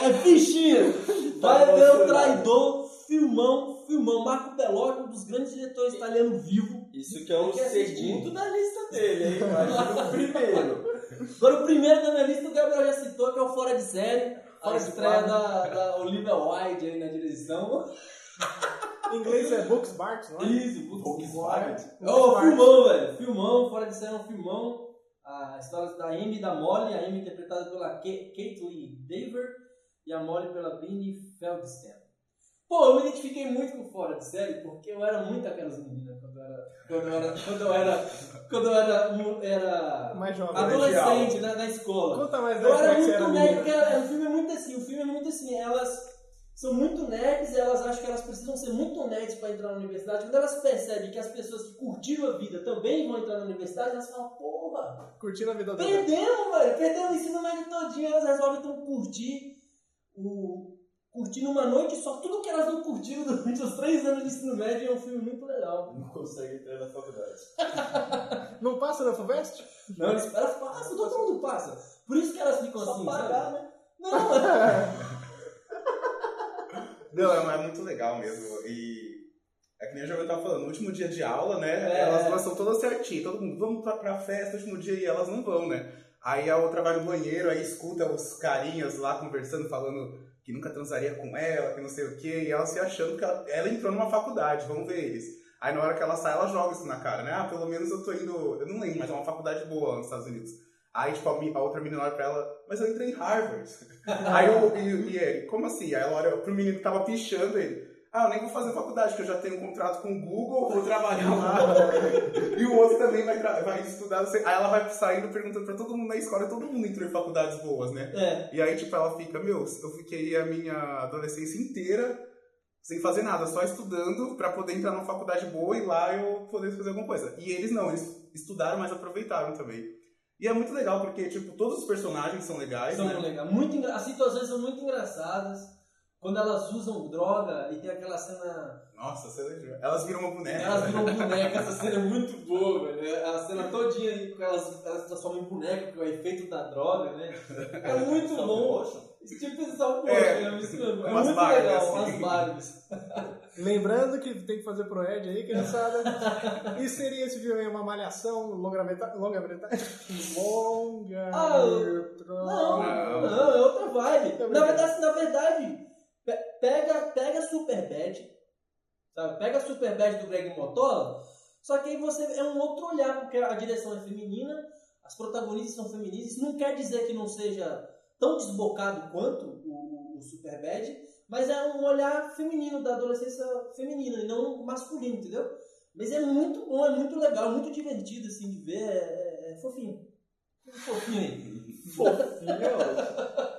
É fichinha. Vai Tá ver o traidor, filmão, filmão. Marco Bellocchio, um dos grandes diretores italianos vivo. Isso que é o Tem que segundo da lista dele, hein? Imagina o primeiro. Agora o primeiro da minha lista o Gabriel já citou, que é o Fora de Série. A Ah, estreia da, da Olivia Wilde aí na direção. Em inglês é Books Barks, não é? Isso, Volkswagen. Ô, filmão, velho. Filmão, fora de série é um filmão. A história da Amy e da Molly, a Amy interpretada pela Ka- Caitlyn Dever e a Molly pela Beanie Feldstein. Pô, eu me identifiquei muito com fora de série porque eu era muito aquelas meninas quando eu era. Quando eu era. Quando eu era. Quando eu era. era Mais jovem. adolescente na, na escola. Conta mais Eu era muito nerd, o filme é muito assim, o filme é muito assim, elas são muito nerds e elas acham que elas precisam ser muito nerds para entrar na universidade. Quando elas percebem que as pessoas que curtiram a vida também vão entrar na universidade, elas falam, porra, Curtindo a vida perdemos, velho, perdemos o ensino médio todinho, elas resolvem então curtir o... Curtir numa noite só tudo que elas não curtiram durante os três anos de ensino médio é um filme muito legal. Não consegue entrar na faculdade. Não passa na FUVEST? Não, elas, elas passam, todo mundo passa. Por isso que elas ficam Só assim, pagar, né? Não, é- Não, é, é muito legal mesmo. E é que nem a Giovanna tava falando, no último dia de aula, né? É. Elas elas são todas certinho, todo mundo, vamos pra, pra festa no último dia e elas não vão, né? Aí a outra vai no banheiro, aí escuta os carinhas lá conversando, falando que nunca transaria com ela, que não sei o quê, e ela se achando que ela, ela entrou numa faculdade, vamos ver eles. Aí na hora que ela sai, ela joga isso na cara, né? Ah, pelo menos eu tô indo. Eu não lembro, mas é uma faculdade boa nos Estados Unidos. Aí, tipo, a outra menina olha pra ela, mas eu entrei em Harvard. Aí eu, e, e ele, como assim? Aí ela olha pro menino que tava pichando ele. Ah, eu nem vou fazer faculdade, porque eu já tenho um contrato com o Google, vou trabalhar lá. e o outro também vai, vai estudar. Aí ela vai saindo perguntando pra todo mundo na escola, e todo mundo entrou em faculdades boas, né? É. E aí, tipo, ela fica, meu, eu fiquei a minha adolescência inteira sem fazer nada, só estudando pra poder entrar numa faculdade boa e lá eu poder fazer alguma coisa. E eles não, eles estudaram, mas aproveitaram também. E é muito legal, porque, tipo, todos os personagens são legais, São né? legal. Muito engra... As situações são muito engraçadas. Quando elas usam droga e tem aquela cena. Nossa, você lembra? Elas viram uma boneca. Elas viram boneca, essa cena é muito boa, velho. A cena todinha aí, elas, elas se transformam em boneca, que é o efeito da droga, né? É muito bom. Esse tipo de salvo É, é, isso mesmo. É umas muito legal, assim. as Barbies. Lembrando que tem que fazer pro Ed aí, criançada. e seria esse filme aí uma malhação longa-metragem? Longa-metragem? Longa. Ah, Não, Não. não, é outra vibe. Tá Na verdade, na verdade, pega, pega Superbad, sabe? Pega Superbad do Greg Motola, só que aí você é um outro olhar, porque a direção é feminina, as protagonistas são femininas, isso não quer dizer que não seja tão desbocado quanto o, o, o Superbad, mas é um olhar feminino, da adolescência feminina, e não masculino, entendeu? Mas é muito bom, é muito legal, muito divertido, assim, de ver, é, é- é fofinho. Fofinho. Fofinho.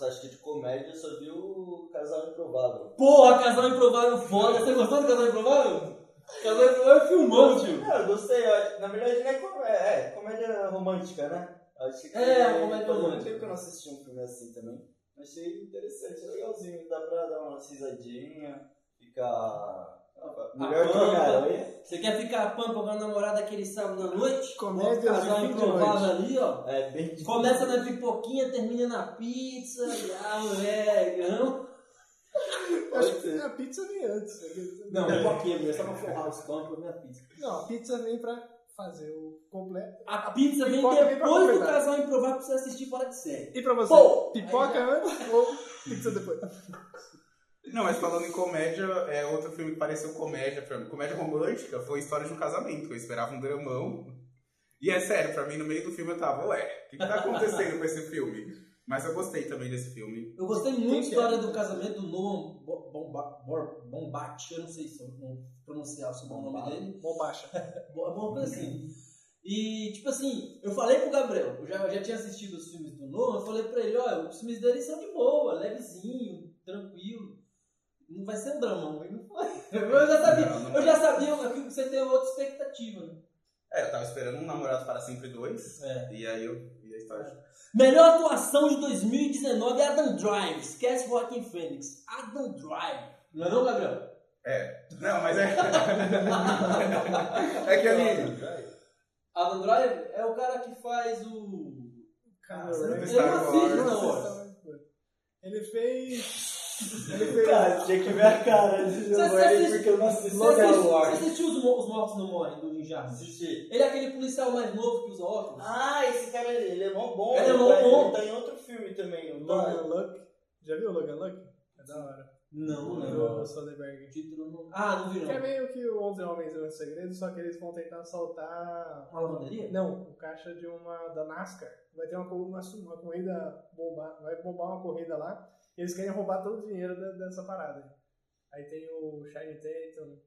Nossa, acho que de comédia eu só vi o Casal Improvável. Porra, Casal Improvável foda. Você gostou do Casal Improvável? Casal Improvável é filmão, tio. É, eu gostei. Na verdade, não é comédia, é comédia romântica, né? Que É, uma comédia romântica. tempo que eu não assisti um filme assim também. Achei interessante, legalzinho. Dá pra dar uma risadinha, ficar... Melhor. Homem-Aranha. Você quer ficar pampa com a namorada aquele sábado à noite? Casal fim de Improvável noite. ali, ó. É bem difícil. Começa na pipoquinha, termina na pizza. Ah, moleque, não? Acho que a pizza vem antes. Não, pipoquinha, meu. Só pra forrar os campos, minha pizza. Não, a pizza vem pra fazer o completo. A pizza vem pra depois do. Casal Improvável pra você assistir fora de série. E pra você? Pô, pipoca antes ou pizza depois? Não, mas falando em comédia, é outro filme que pareceu comédia pra mim. Comédia romântica foi História de um Casamento. Eu esperava um dramão. E é sério, pra mim, no meio do filme eu tava, ué, o que, que tá acontecendo com esse filme? Mas eu gostei também desse filme. Eu gostei muito Quem da história é? do casamento do Noam Bo- Bomba-. Eu não sei se eu não pronunciar o nome dele. Bombacha. Bo- Alguma coisa assim. E, tipo assim, eu falei pro Gabriel, eu já, eu já tinha assistido os filmes do Nolan, eu falei pra ele, olha, os filmes dele são de boa, levezinho, tranquilo. Não vai ser um ele não foi. Eu já sabia, Não, não eu já sabia que você tem outra expectativa. né? É, eu tava esperando um Namorado para Sempre 2. É. E aí eu vi a história. Melhor atuação de 2019, Adam Drive. Esquece Joaquim Fênix. Adam Drive. Não é não, Gabriel? É. Não, mas é. é que ali. Adam Drive é o cara que faz o... Cara, Ele não assiste Wars. Ele fez. Cara, tinha que ver a cara de assiste- porque eu não assisti Você assistiu, você os, os Mortos Não Morrem, do Jarmusch? Assisti. Ele é aquele policial mais novo que usa óculos. Ah, esse cara, ele é mó bom. Ele é mó tá, bom. Ele tá em outro filme também. não tá? Logan Luck. Já viu o Logan Luck? É da hora. Não, não. Soderbergh. O título não... Ah, não vi Que é não. meio que o 11 Homens e um Segredo, só que eles vão tentar soltar. Uma lavanderia? Não, o caixa de uma da NASCAR. Vai ter uma, uma, uma corrida bombar, vai bombar uma corrida lá. E eles querem roubar todo o dinheiro da- dessa parada. Aí tem o Shiny Tatum.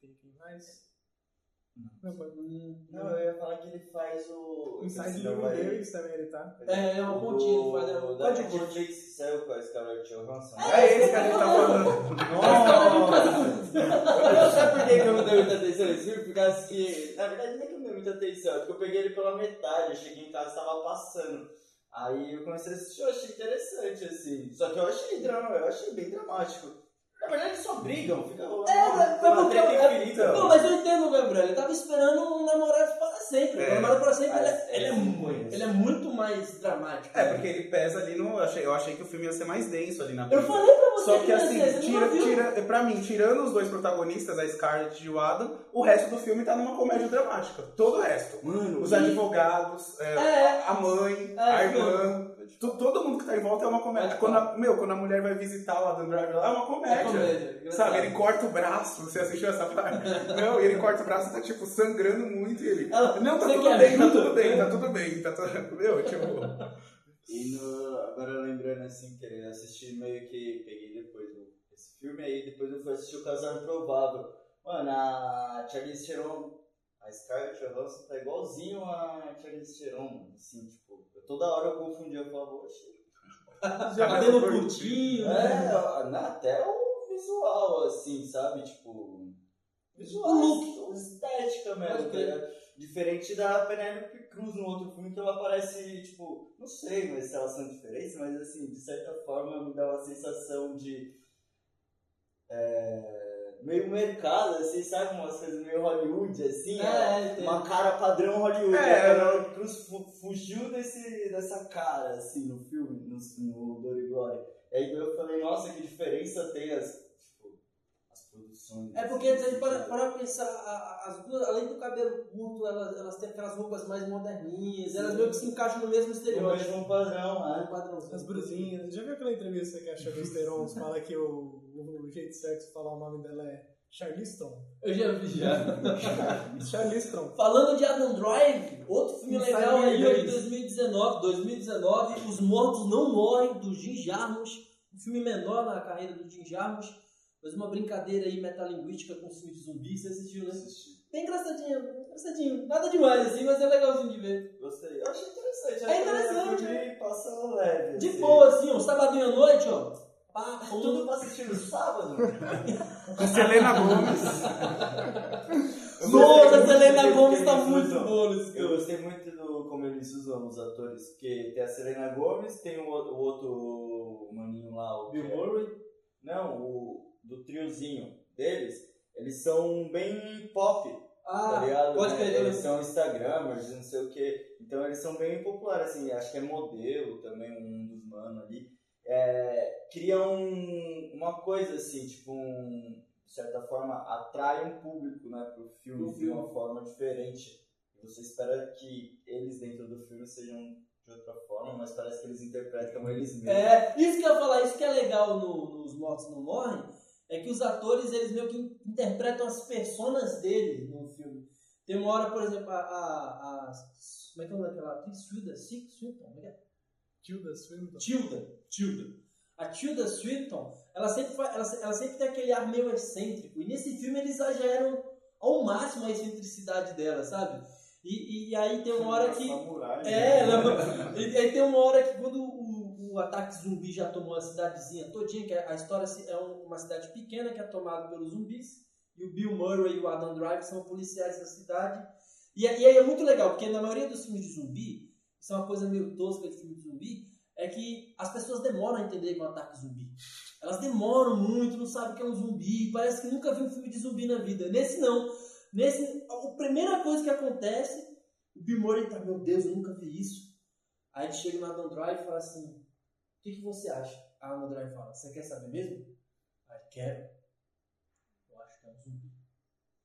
Tem quem mais? Não. Hum, Não, eu ia falar que ele faz o. Inside Living não vai- Davis também ele tá. É, é uma o pontinha, do- faz, um da. Netflix que saiu com a Scarlett Johansson. É esse que a gente tá falando. Nossa! Sabe por que que eu não dei muita atenção nesse filme? Por causa que, na verdade, não é que eu não dei muita atenção, é porque eu peguei ele pela metade, eu cheguei em casa e tava passando. Aí eu comecei a assistir, eu achei interessante, assim. Só que eu achei drama, eu achei bem dramático. Na verdade, eles só brigam, fica rolando É, uma, uma é-. Não, mas eu entendo o Gabriel. Ele tava esperando um namorado sempre. É. Sempre, ele é, ele, é, mu- ruim, ele é muito mais dramático. É, né? porque ele pesa ali no. Eu achei, eu achei que o filme ia ser mais denso ali na Eu falei pra você Só que ia assim, ser, você tira, tira, pra mim, tirando os dois protagonistas, a Scarlett e o Adam, o resto do filme tá numa comédia dramática. Todo o resto. Mano, Os E- advogados, é, É. a mãe, É, a irmã. To- Todo mundo que tá em volta é uma comédia. Quando a, meu, quando a mulher vai visitar o Adam Driver lá, é uma comédia. É comédia. Sabe, ele corta o braço, você assistiu essa parte? Não, ele corta o braço e tá, tipo, sangrando muito e ele... Ela, não, tá "Você tudo bem, tá ajuda?" tudo bem, tá tudo bem, tá tudo... Meu, tipo... E no, agora lembrando assim, que eu assisti meio que. Peguei depois esse filme aí, depois eu fui assistir o Casal Improvável. Mano, a Charlize Theron, a Scarlett Johansson tá igualzinho a Charlize Theron. Assim, tipo, eu toda hora eu confundia, eu falava, oxe. Cabelo curtinho, né? É, na- até o visual, assim, sabe? Tipo. Visual, O look. estética mesmo, tá? Diferente da Penélope Cruz no outro filme, que ela parece, tipo, não sei mas se elas são diferentes, mas assim, de certa forma me dá uma sensação de. é, meio mercado, assim, sabe? Umas coisas meio Hollywood, assim. É, é, entendo. uma cara padrão Hollywood. É. A Penélope Cruz fu- fugiu desse, dessa cara, assim, no filme, no, no Dor e Glória. E aí eu falei, nossa, que diferença tem as, É porque assim, se a gente para, para pensar, a- as duas, além do cabelo curto, elas, elas têm aquelas roupas mais moderninhas, elas meio que se encaixam no mesmo estereótipo. padrão, É um né? padrãozinho. As brusinhas. Já viu aquela entrevista que a Charlize Theron fala que o, o jeito certo de falar o nome dela é Charlize Theron? Eu já vi, já. Charlize Theron. Falando de Adam Drive, outro filme Não legal aí ó, de disso. 2019, 2019, Os Mortos Não Morrem, do Jim Jarmusch, um filme menor na carreira do Jim Jarmusch, mas uma brincadeira aí metalinguística com filme de zumbi, você assistiu, né? Bem engraçadinho, engraçadinho, nada demais assim, mas é legalzinho de ver. Gostei. Eu achei interessante. É interessante, O filme passa leve. De assim. boa assim, um sabadinho à noite, ó, pá, É tudo pra assistir no sábado. Com Selena Gomes. Nossa, a Selena Gomes tá muito boa nesse Eu gostei muito do como eles usam os atores, porque tem a Selena Gomes, tem o, o outro maninho lá, o Bill é- Murray. Não, o do triozinho deles, eles são bem pop, tá Ah, ligado? pode né? Eles são Instagramers, não sei o que. Então eles são bem populares, assim, acho que é modelo também, um dos manos ali. É, criam uma coisa assim, tipo, um, de certa forma, atrai um público né, pro filme Pro de filme. uma forma diferente. Você espera que eles dentro do filme sejam de outra forma, mas parece que eles interpretam eles mesmos. É, isso que eu ia falar, isso que é legal no, nos Mortos Não Morrem, é que os atores, eles meio que interpretam as personas dele no filme. Tem uma hora, por exemplo, a... a, a como é que é o nome daquela atriz? Tilda? Swinton? Como é que é? Tilda Swinton. Tilda. Tilda. A Tilda Swinton, ela sempre, ela, ela sempre tem aquele ar meio excêntrico. E nesse filme eles exageram ao máximo a excentricidade dela, sabe? E, e aí tem uma hora que... Samurai, É, né? ela- e aí tem uma hora que quando o, o ataque zumbi já tomou a cidadezinha todinha, que a história é um- uma cidade pequena que é tomada pelos zumbis, e o Bill Murray e o Adam Drive são policiais da cidade. E, é- e aí é muito legal, porque na maioria dos filmes de zumbi, isso é uma coisa meio tosca de filme de zumbi, é que as pessoas demoram a entender que é um ataque zumbi. Elas demoram muito, não sabem que é um zumbi, parece que nunca viu um filme de zumbi na vida. Nesse não. Nesse, a primeira coisa que acontece, o Bill Murray tá, meu Deus, eu nunca vi isso. Aí ele chega no Adam Drive e fala assim, o que, que você acha? A Adam Drive fala, você quer saber mesmo? Aí, quero. Eu acho que é um zumbi.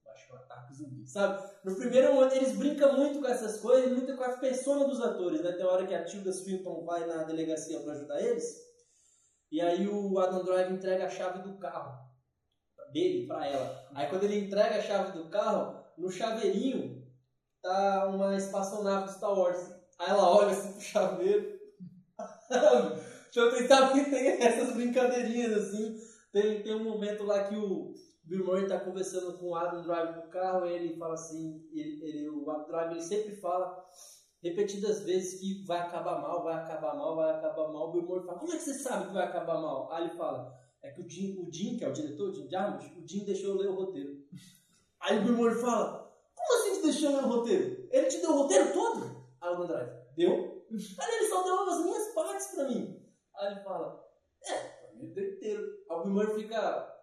Eu acho que é um ataque zumbi. Sabe? No primeiro momento eles brincam muito com essas coisas, muito com a persona dos atores, né? Tem hora que a Tilda Swinton vai na delegacia pra ajudar eles, e aí o Adam Drive entrega a chave do carro dele pra ela. Aí quando ele entrega a chave do carro, no chaveirinho tá uma espaçonave do Star Wars. Aí ela olha assim pro chaveiro. Tentar que tem essas brincadeirinhas assim. Tem, tem um momento lá que o Bill Murray tá conversando com o Adam Drive no carro e ele fala assim, ele, ele- o Adam Drive ele sempre fala repetidas vezes que vai acabar mal, vai acabar mal, vai acabar mal. O Bill Murray fala, como é que você sabe que vai acabar mal? Aí ele fala, é que o Jim, o Jim que é o diretor, o Jim Jarmusch, o Jim deixou eu ler o roteiro. Aí o Bill Murray fala, como assim te deixou ler o roteiro? Ele te deu o roteiro todo? Adam Drive, deu? Aí ele só deu as minhas partes pra mim. Aí ele fala, é, pra mim ele deu inteiro. Aí o Bill Murray fica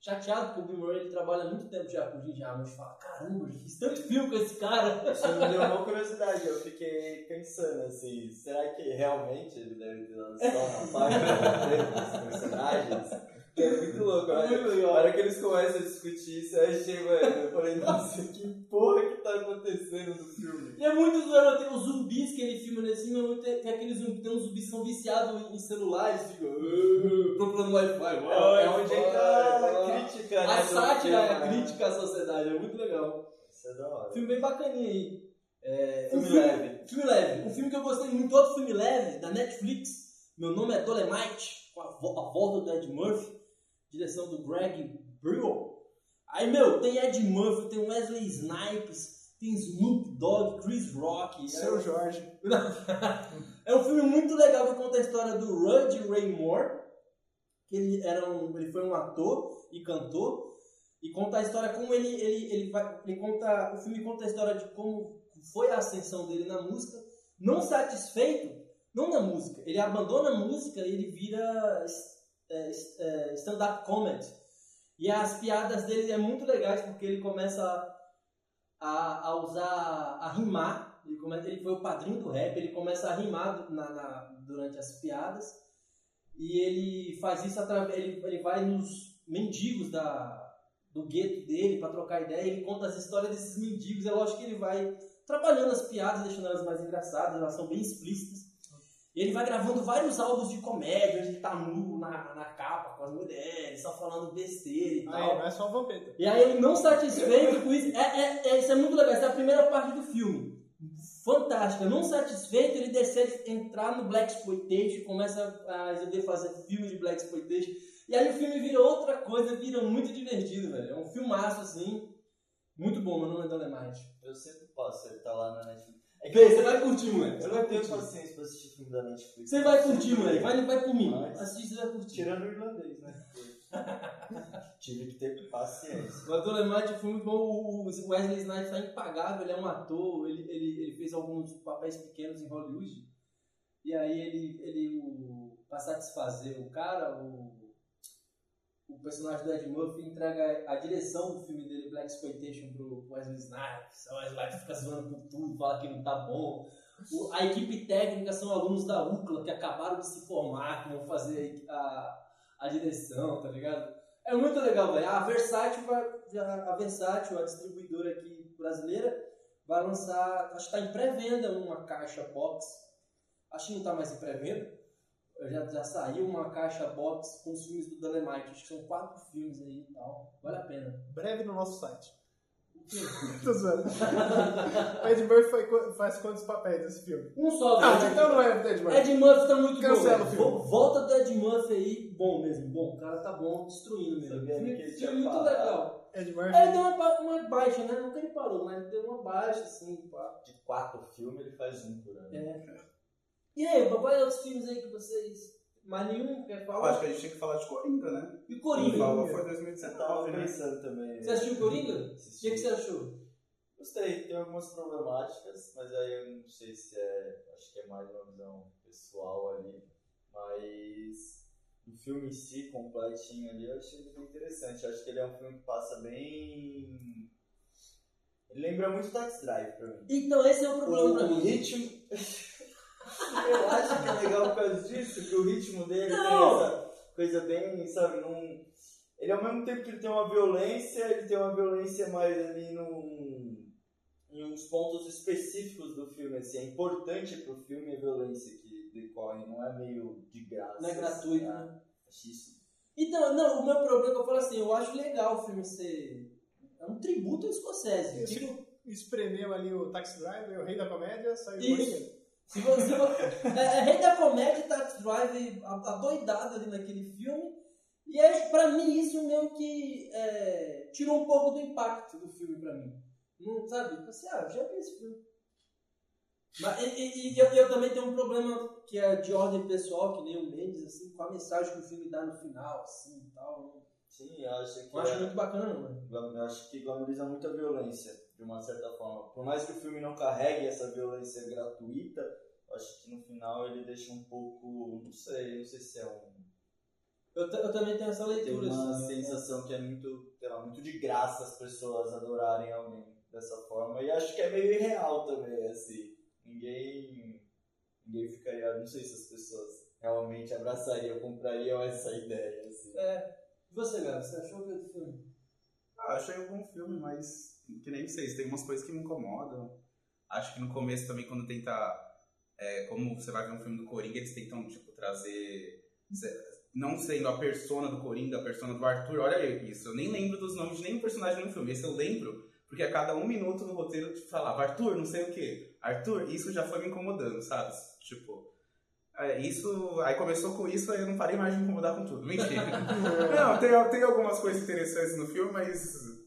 chateado, porque o Bill Murray ele trabalha muito tempo já com o Jim Jarmusch. Fala, caramba, eu fiz tanto filme com esse cara. Isso me deu uma curiosidade, eu fiquei pensando assim, será que realmente ele deve ter dado só na página dos personagens? Que é muito louco, a Muito legal. a hora que eles começam a discutir isso, eu achei, mano, eu falei, nossa, que porra que tá acontecendo no filme? E é muito zoeiro, tem os zumbis que ele filma nesse filme, é muito- tem aqueles zumbis, tem uns os bichos são viciados em celulares, ficam "Ah", procurando Wi-Fi. É, é onde entra a Wi-Fi. crítica, né? A sátira, a né? crítica à sociedade, é muito legal. Isso é da hora. Filme bem bacaninha aí. É, Filme filme leve. Filme leve. Um filme que eu gostei muito, outro filme leve, da Netflix. Meu nome é Dolemite, com a, vo- a volta do Ed Murphy, direção do Greg Brewell. Aí, meu, tem Ed Murphy, tem Wesley Snipes, tem Snoop Dogg, Chris Rock. Seu é, Jorge. é um filme muito legal que conta a história do Rudd Ray Moore, que ele, era um, ele foi um ator e cantor, e conta a história como ele, ele, ele, vai, ele conta, o filme conta a história de como foi a ascensão dele na música, não satisfeito, não na música, ele abandona a música e ele vira é, é, stand-up comedy. E as piadas dele é muito legais porque ele começa a, a usar, a rimar. Ele, come, ele foi o padrinho do rap, ele começa a rimar na, na- durante as piadas. E ele faz isso através. Ele, ele vai nos mendigos da, do gueto dele para trocar ideia. Ele conta as histórias desses mendigos. É lógico que ele vai trabalhando as piadas, deixando elas mais engraçadas, elas são bem explícitas. Ele vai gravando vários álbuns de comédia, onde ele tá nu na, na capa com as mulheres, só falando besteira e tal. Aí, não é só o Vampeta. E aí ele não satisfeito com isso, é, é, é- isso é muito legal, essa é a primeira parte do filme. Fantástica. Não satisfeito, ele decide entrar no Black Exploitation, começa a resolver fazer filme de Black Exploitation. E aí o filme vira outra coisa, vira muito divertido, velho. É um filmaço, assim, muito bom, meu nome é Dolemite. Eu sempre passo, ele tá lá na Netflix. É Vê, você vai curtir, moleque. eu Você não vai tenho paciência pra assistir filme da Netflix. Você vai curtir, moleque. Vai, vai por mim. Mas- Assiste, você vai curtir. Tirando o irlandês, né? Tive que ter paciência. O foi muito bom. O o Wesley Snipes tá impagável, ele é um ator, ele, ele, ele fez alguns papéis pequenos em Hollywood. E aí ele, ele o, pra satisfazer o cara, o, o personagem do Ed Murphy entrega a direção do filme dele, Black Exploitation, pro Wesley Snipes. O Wesley Snipes fica zoando com tudo, fala que não tá bom. O- a equipe técnica são alunos da UCLA que acabaram de se formar, que vão fazer a, a direção, tá ligado? É muito legal, velho. A Versátil, já- a Versátil, a distribuidora aqui brasileira, vai lançar, acho que está em pré-venda uma caixa box. Acho que não está mais em pré-venda. Já, já saiu uma caixa box com os filmes do Dolemite. Acho que são quatro filmes aí e tal. Vale a pena. Breve no nosso site. O? Tô zoando. o Ed Murphy faz, qu- faz quantos papéis nesse filme? Um só, Ah, velho. então não é do Ed Murphy. Ed Murphy tá muito Cancela bom. o velho. filme. Vo- Volta do Ed Murphy aí, bom mesmo. Bom, o cara tá bom, destruindo mesmo. Filme, ele filme muito legal. Ed Ele Murphy. deu uma, uma baixa, né? Nunca ele parou, mas ele deu uma baixa, assim, pá. De quatro filmes, ele faz um por ano. É. E aí, quais outros filmes aí que vocês. Mais nenhum quer Eu falar? acho que a gente tinha que falar de Coringa, né? E Coringa? falou foi Você tava 2019, né? pensando também. Você assistiu Coringa? O que, que você achou? Gostei, tem algumas problemáticas, mas aí eu não sei se é. Acho que é mais uma visão pessoal ali. Mas o filme em si, completinho ali, eu achei bem interessante. Eu acho que ele é um filme que passa bem. Ele lembra muito Taxi Drive pra mim. Então, esse é o problema pra O mim. ritmo. eu acho que é legal por causa disso, que o ritmo dele Não. tem essa coisa bem, sabe, num. Ele ao mesmo tempo que ele tem uma violência, ele tem uma violência mais ali num. em uns pontos específicos do filme, assim. É importante pro filme a violência que decorre, não é meio de graça. Não é gratuito, assim, né? Acho isso. Então, não, o meu problema é que eu falo assim, eu acho legal o filme ser. É um tributo ao Scorsese. Tipo, Espremeu ali o Taxi Driver, o rei da comédia, saiu Isso. Se você, você- é, é rei da comédia, Taxi Drive, a- adoidado ali naquele filme. E aí, pra mim, isso meio que é, tirou um pouco do impacto do filme pra mim. Não, sabe? Tipo Assim, ah, já vi esse filme. Mas, e, e- eu, eu também tenho um problema que é de ordem pessoal, que nem o Mendes, assim, com a mensagem que o filme dá no final, assim, e tal. Sim, eu acho que. Não acho é- muito bacana, não. né? Eu acho que glamoriza muito a violência, de uma certa forma. Por mais que o filme não carregue essa violência gratuita, acho que no final ele deixa um pouco. Não sei, não sei se é um. Eu, eu também tenho essa Tem leitura. uma assim, né? sensação que é muito, sei lá, muito de graça as pessoas adorarem alguém dessa forma. E acho que é meio irreal também, assim. Ninguém. Ninguém ficaria. Não sei se as pessoas realmente abraçariam, comprariam essa ideia, assim. É. E você, Gabi, você achou o que do filme? Ah, achei um bom filme, mas que nem vocês, tem umas coisas que me incomodam. Acho que no começo também, quando tenta é, como você vai ver um filme do Coringa, eles tentam, tipo, trazer. Não sendo a persona do Coringa, a persona do Arthur, olha isso, eu nem lembro dos nomes de nenhum personagem no filme. Esse eu lembro, porque a cada um minuto no roteiro te falava Arthur, não sei o que. Arthur, isso já foi me incomodando, sabe? Tipo. é, Isso, aí começou com isso, aí eu não parei mais de me incomodar com tudo. Mentira. não, tem, tem algumas coisas interessantes no filme, mas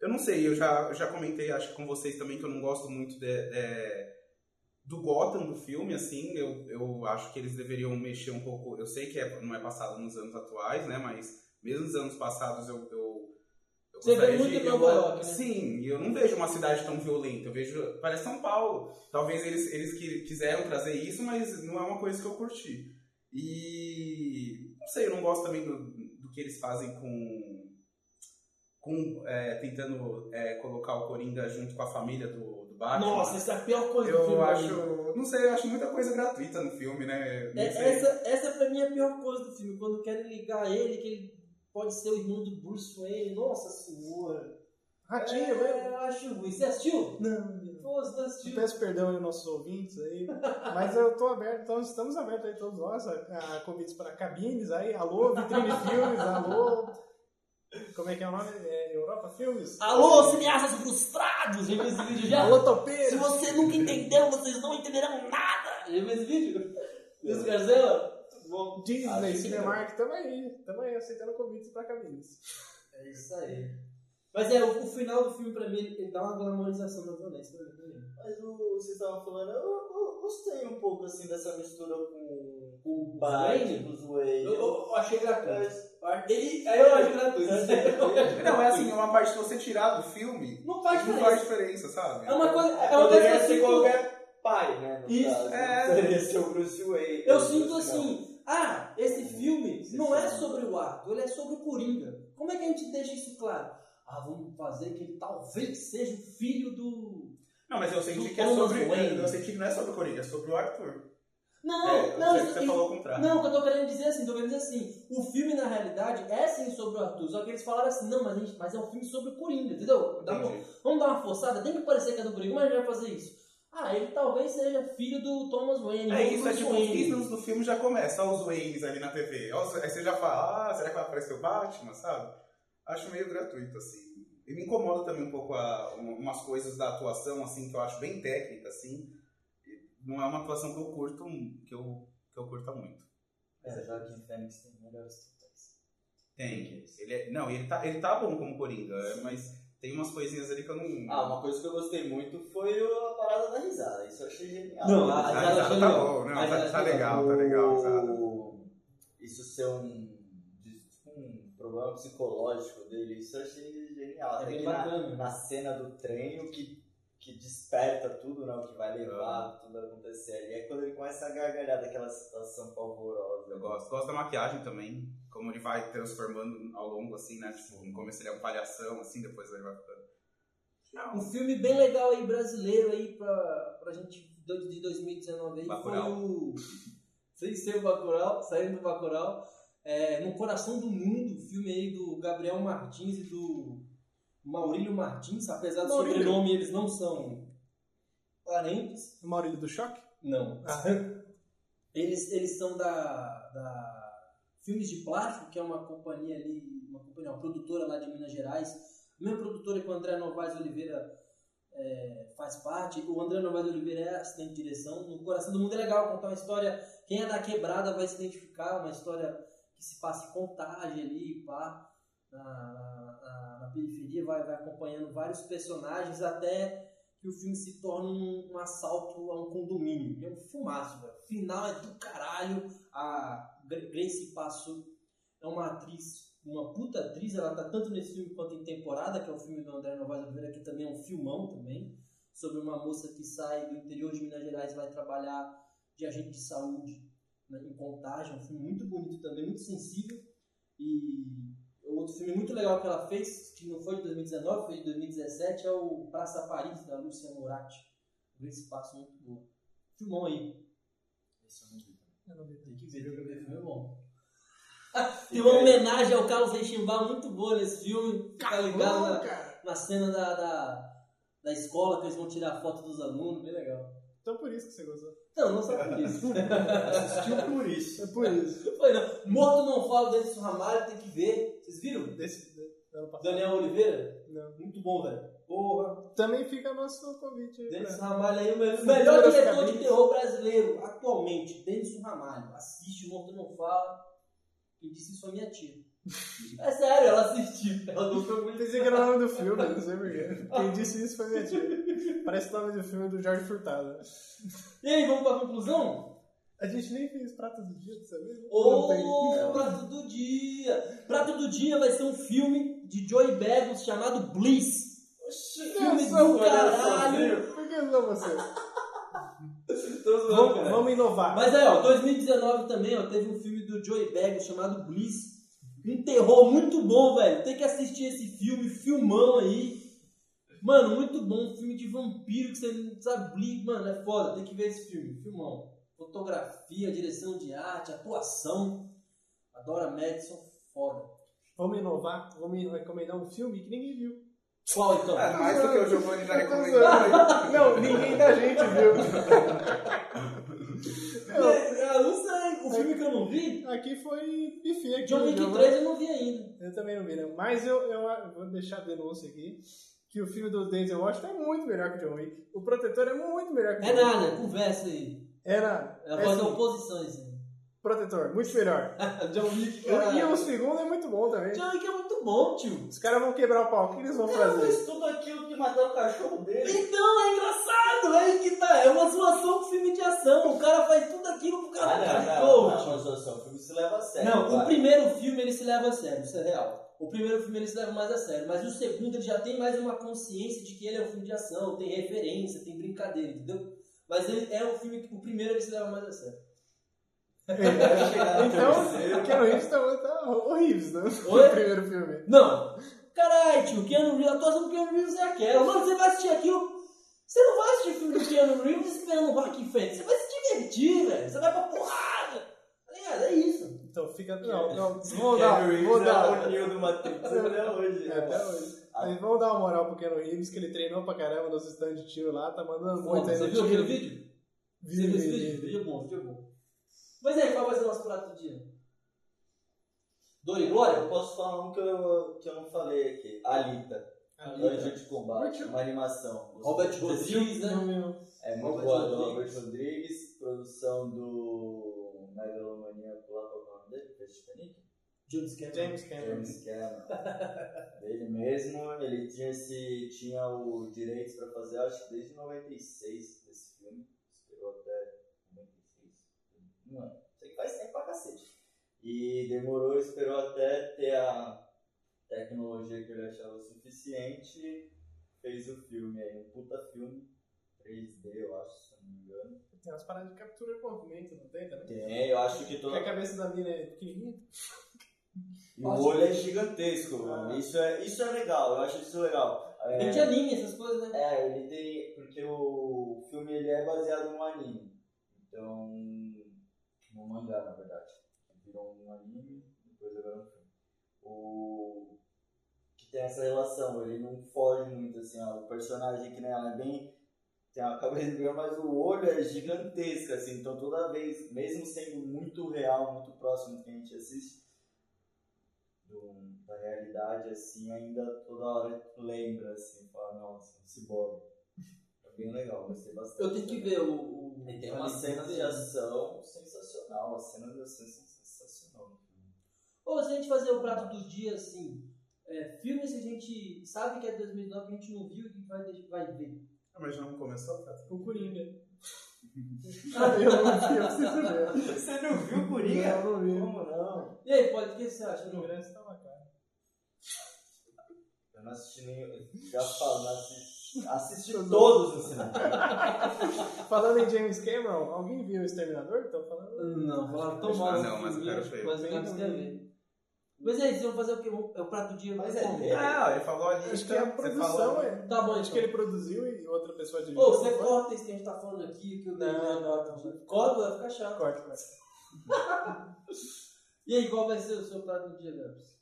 eu não sei, eu já, já comentei, acho que com vocês também, que eu não gosto muito de, de- do Gotham do filme, assim, eu, eu acho que eles deveriam mexer um pouco, eu sei que é- não é passado nos anos atuais, né, mas mesmo nos anos passados eu... eu eu Você vê muito de- em eu- Nova York, né? Sim, eu não vejo uma cidade tão violenta, eu vejo, parece São Paulo, talvez eles, eles que quiseram trazer isso, mas não é uma coisa que eu curti. E, não sei, eu não gosto também do, do que eles fazem com com, é, tentando é, colocar o Coringa junto com a família do, do Batman. Nossa, essa é a pior coisa do eu filme. pra mim. acho, não sei, eu acho muita coisa gratuita no filme, né? É, essa, essa pra mim é a pior coisa do filme, quando querem ligar ele, que ele pode ser o irmão do Bruce Wayne. Nossa senhora. Ratinho, é, velho. eu acho ruim. Você assistiu? Não. Pô, você não assistiu. Peço perdão aos nossos ouvintes aí, mas eu tô aberto, então estamos abertos aí todos nós, a, a convites para cabines aí, alô, Vitrine Filmes, alô, como é que é o nome? É, Europa Filmes? Alô, cineastas frustrados! Já viu esse vídeo já? Alô, Topeira! Se você nunca entendeu, vocês não entenderão nada! Já viu esse vídeo? Luiz Garzela? Bom. Disney, Cinemark, tamo aí, tamo aí aceitando convites para cabines. É isso aí. Mas é, o, o final do filme pra mim, ele, dá uma glamorização da violência pra mim também. Mas o, vocês estavam falando, eu, eu gostei um pouco assim dessa mistura com O o Biden, Wayne, com os Wayne. eu, eu- achei gratuito. Mas- Ele, aí eu acho gratuito. Não, é assim, é uma parte que você tirar do filme, Não faz não faz diferença. diferença, sabe? É uma coisa, é uma coisa sinto, qualquer pai, né? No Isso, caso. é. Poderia ser o Bruce Wayne. eu O sinto Bruce assim, ah, esse filme não é sobre o ato, ele é sobre o Coringa. Como é que a gente deixa isso claro? Ah, vamos fazer que ele talvez seja o filho do... Não, mas eu senti que é sobre. Wayne. Eu senti que não é sobre o Coringa, é sobre o Arthur. Não, é, não, que você falou o contrário. Não, o que eu tô querendo dizer assim, tô querendo dizer assim, o filme na realidade é sim sobre o Arthur, só que eles falaram assim, não, mas, gente, mas é um filme sobre o Coringa, entendeu? Dá uma- vamos dar uma forçada, tem que parecer que é do Coringa, mas a gente vai fazer isso. Ah, ele talvez seja filho do Thomas Wayne, É isso, é tipo, os Wayne. 15 minutos do filme já começa, olha os Waynes ali na TV. Aí você já fala, ah, será que vai aparecer o Batman, sabe? Acho meio gratuito, assim. E me incomoda também um pouco a, um- umas coisas da atuação, assim, que eu acho bem técnica, assim. E Não é uma atuação que eu curto, que eu, que eu curta muito. Mas a Joaquim Fênix tem melhores tutores. Tem. Ele é- não, ele tá, ele tá bom como Coringa, é, mas tem umas coisinhas ali que eu não... Ah, uma coisa que eu gostei muito foi a parada da risada. Isso eu achei genial. Não, a Ah, risada risada tá legal. bom, não, A tá, tá foi legal, tá legal, risada. O- Isso ser um problema psicológico dele, isso eu achei genial. É bem que na, bacana. na cena do trem, o que, que desperta tudo, né? O que vai levar tudo a acontecer ali. É quando ele começa a gargalhar daquela situação pavorosa. Eu gosto. Gosto da maquiagem também, como ele vai transformando ao longo, assim, né? Tipo, no começo ele é um palhação, assim, depois ele vai ficando... Um filme bem legal aí, brasileiro aí, pra, pra gente, de 2019 aí, Bacurau. foi o... Sem ser o Bacurau, saindo do Bacurau, é, No Coração do Mundo, filme aí do Gabriel Martins e do Maurílio Martins, apesar do Maurílio. sobrenome eles não são parentes. Maurílio do Choque? Não. Ah. Eles, eles são da, da Filmes de Plástico, que é uma companhia ali, uma companhia, uma produtora lá de Minas Gerais. A mesma produtora que o André Novaes Oliveira é, faz parte. O André Novaes Oliveira é assistente de direção. No Coração do Mundo é legal contar uma história. Quem é da quebrada vai se identificar, uma história que se passa em contagem ali, pá, na, na, na- periferia, vai, vai acompanhando vários personagens até que o filme se torna um, um assalto a um condomínio. É um filmaço, velho. Final é do caralho. A Gra- Grace Passo é uma atriz, uma puta atriz. Ela tá tanto nesse filme quanto em Temporada, que é o filme do André Novaes Oliveira, que também é um filmão também. Sobre uma moça que sai do interior de Minas Gerais e vai trabalhar de agente de saúde né, em contagem. É um filme muito bonito também, muito sensível. E outro filme muito legal que ela fez, que não foi de 2019, foi de 2017, é o Praça Paris, da Lúcia Moratti. Esse espaço muito bom. Filmão aí. Eu não vi. Eu não vi. Tem que ver, tem que ver, o filme é bom. Tem uma homenagem ao Carlos Rechimbal muito boa nesse filme. Fica ligado Caramba, na, na cena da, da, da escola, que eles vão tirar foto dos alunos, bem legal. Então por isso que você gostou. Não, não sabe disso. Assistiu por isso. É por isso. Foi, não. Morto não fala, Denis Ramalho, tem que ver. Vocês viram? Desse. Daniel Oliveira? Não. Muito bom, velho. Porra. Também fica nosso convite aí. Denis pra- Ramalho aí, o melhor, diretor de terror brasileiro atualmente. Denis Ramalho. Assiste, o Morto não fala. Quem disse isso foi minha tia. É sério, ela assistiu. Ela não foi muito. Pensei que era o nome do filme, não sei porquê. Quem disse isso foi minha tia. Parece o nome do filme do Jorge Furtado. E aí, vamos pra conclusão? A gente nem fez prato do dia, sabe? Ô, Não tem. prato do dia! Prato do dia vai ser um filme de Joey Bagos chamado Bliss. Oxi, filme do caralho! Por que não você? Vamos, vamos inovar. Mas aí, ó, 2019 também, ó, teve um filme do Joey Bagos chamado Bliss. Um terror muito bom, velho. Tem que assistir esse filme, filmão aí. Mano, muito bom. Um filme de vampiro que você não sabe. Mano, é foda. Tem que ver esse filme, filmão. Fotografia, direção de arte, atuação. Adora Madison, foda. Vamos inovar. Vamos recomendar um filme que ninguém viu. Qual então? É, mais do que o Giovanni já tô recomendou. Não, ninguém da gente viu. Eu- Eu não sei. O filme que aqui foi Bifi aqui. John Wick Giovanni. 3 eu não vi ainda. Eu também não vi, né? Mas eu, eu vou deixar a denúncia aqui. Que o filme do Denzel Washington é muito melhor que o John Wick. O Protetor é muito melhor que o É John Wick. nada, conversa aí. Era. É é assim, oposição, isso aí. Protetor, muito melhor. John Wick, E o segundo é muito bom também. John Wick é muito bom, tio. Os caras vão quebrar o pau. O que eles vão Ela fazer? fez tudo aquilo que mataram o cachorro dele. Então, é engraçado, é aí que tá. É uma zoação com filme de ação. O cara faz tudo aquilo pro cara Ah, não, ficar não, não, zoação. O filme se leva a sério. Não, o primeiro filme ele se leva a sério, isso é real. O primeiro filme ele se leva mais a sério, mas o segundo ele já tem mais uma consciência de que ele é um filme de ação, tem referência, tem brincadeira, entendeu? Mas ele é um filme que o primeiro ele se leva mais a sério. Então, o Keanu Reeves tá, tá horrível, né? Oi? O primeiro filme. Não! Caralho, tio, Keanu Reeves, a atuação do Keanu Reeves é aquela. Mano, você vai assistir aquilo. Você não vai assistir filme do Keanu Reeves esperando o Rock Fênix. Você vai se divertir, velho. Você vai pra porrada. Tá ligado? É isso. Então fica. Não, não. Vou Keanu dar. É dar. o Neo do Matrix até hoje. É, até hoje. Mas vamos dar uma moral pro Keanu Reeves, que ele treinou pra caramba nos stands de tiro lá, tá mandando muito aí você no viu aquele tiro. vídeo? Você Vi, viu vi, vídeo? vi, vi. Vídeo bom, vídeo bom. Mas aí, qual vai ser o nosso prato do dia? Dor e Glória? Eu posso falar um que eu, que eu não falei aqui. Alita. Alita. Anjo de Combate. Uma animação. Robert Você Rodrigues, né? É muito Robert boa do. Robert Rodrigues, produção do Megalomaníaco lá, qual é o nome dele? Fez Titanic? James Cameron. James Cameron. James Cameron. Ele mesmo, ele tinha, esse, tinha o direitos pra fazer, acho que desde 96 desse filme. Esperou até 96. Não é. Sei que faz tempo pra cacete. E demorou, esperou até ter a tecnologia que ele achava suficiente. Fez o filme aí, um puta filme. 3D, eu acho, se não me engano. Tem umas paradas de captura de movimento, não tem também? Tem, eu acho que Porque toda. a cabeça da mina é pequenininha. E o olho é gigantesco, mano. Isso é, isso é legal, eu acho isso legal. É, Bem de anime, essas coisas, né? É, ele tem. Porque o filme ele é baseado num anime. Então. No mangá, na verdade. Virou um anime, depois agora um filme. O. Que tem essa relação, ele não foge muito assim, ó. O personagem que nela é bem. Tem a cabeça grande, mas o olho é gigantesco, assim. Então toda vez, mesmo sendo muito real, muito próximo do que a gente assiste, do- da realidade, assim, ainda toda hora lembra, assim, fala, nossa, um ciborgue. Bem legal, gostei bastante. Eu tenho que ver o. o E tem umas cenas de ação sensacional, as cenas de ação sensacional. Ou se a gente fazer o prato do dia, assim. É, filmes que a gente sabe que é 2009 que a gente não viu e que vai, vai ver. Ah, Mas não começou, cara. O Coringa. eu não vi, eu preciso ver. Você não viu o Não, não vi. Como não? E aí, pode, o que você acha? O Não? ingresso tava caro. Eu não assisti nenhum. Já falo, não assisti, assisti todos no cinema. Falando em James Cameron, alguém viu o Exterminador? Estão falando? Não, falaram tão mal. não, mas eu quero ver. Mas eu quero ver. Mas aí, vocês vão fazer o quê? É o prato do dia? Mas é dele. Ah, ele falou ali. Acho que é a você produção, falou- é. Tá bom, Acho então. que ele produziu e outra pessoa dirigiu. Ô, você corta isso que a gente tá falando aqui, que o Não, Daniel não, tá- não. Corta, vai ficar chato. Corta, corta. E aí, qual vai ser o seu prato do dia, Gabs?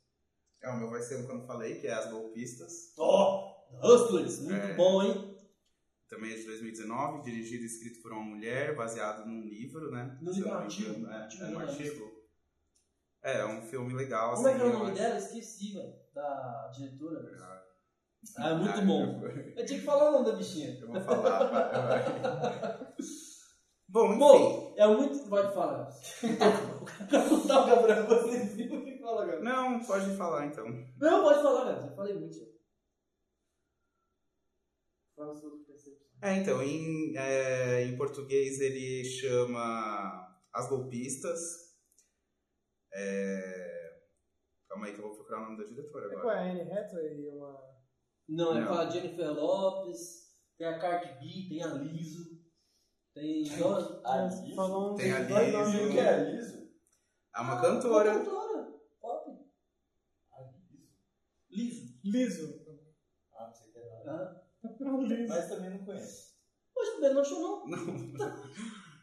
É, o meu vai ser um que eu não falei, que é as golpistas. Ó, Hustlers, muito É. bom, hein? também é de 2019, dirigido e escrito por uma mulher, baseado num livro, né? No livro eu não me artigo, engano, É, é um artigo. É, é um filme legal, Como é assim. que é o eu nome dela? Esqueci, velho. Da diretora. Ah, Ah, é muito ah, bom. Eu, Eu tinha que falar o nome da bichinha. eu vou falar. vai, vai. Bom, enfim. Bom, é muito. Pode falar. Quero contar o Gabriel vocês viram o que fala, Gabriel. Não, pode falar então. Não, pode falar, Gabriel. Já falei muito. É, então, em, é, em português ele chama As Golpistas. É... Calma aí que eu vou procurar o nome da diretora É com a agora. Anne Hathaway e uma... Não, é Não. com a Jennifer Lopes, tem a Cardi B, tem a Liso, tem. Nossa, Aliso? Falou um Tem a dois nomes Liso. O que é Aliso? É uma Uma cantora. cantora. Pop. Aliso? Liso. Liso. Ah, você quer Ah. Liso. Mas também não conheço. Poxa, Belo não achou não. Não.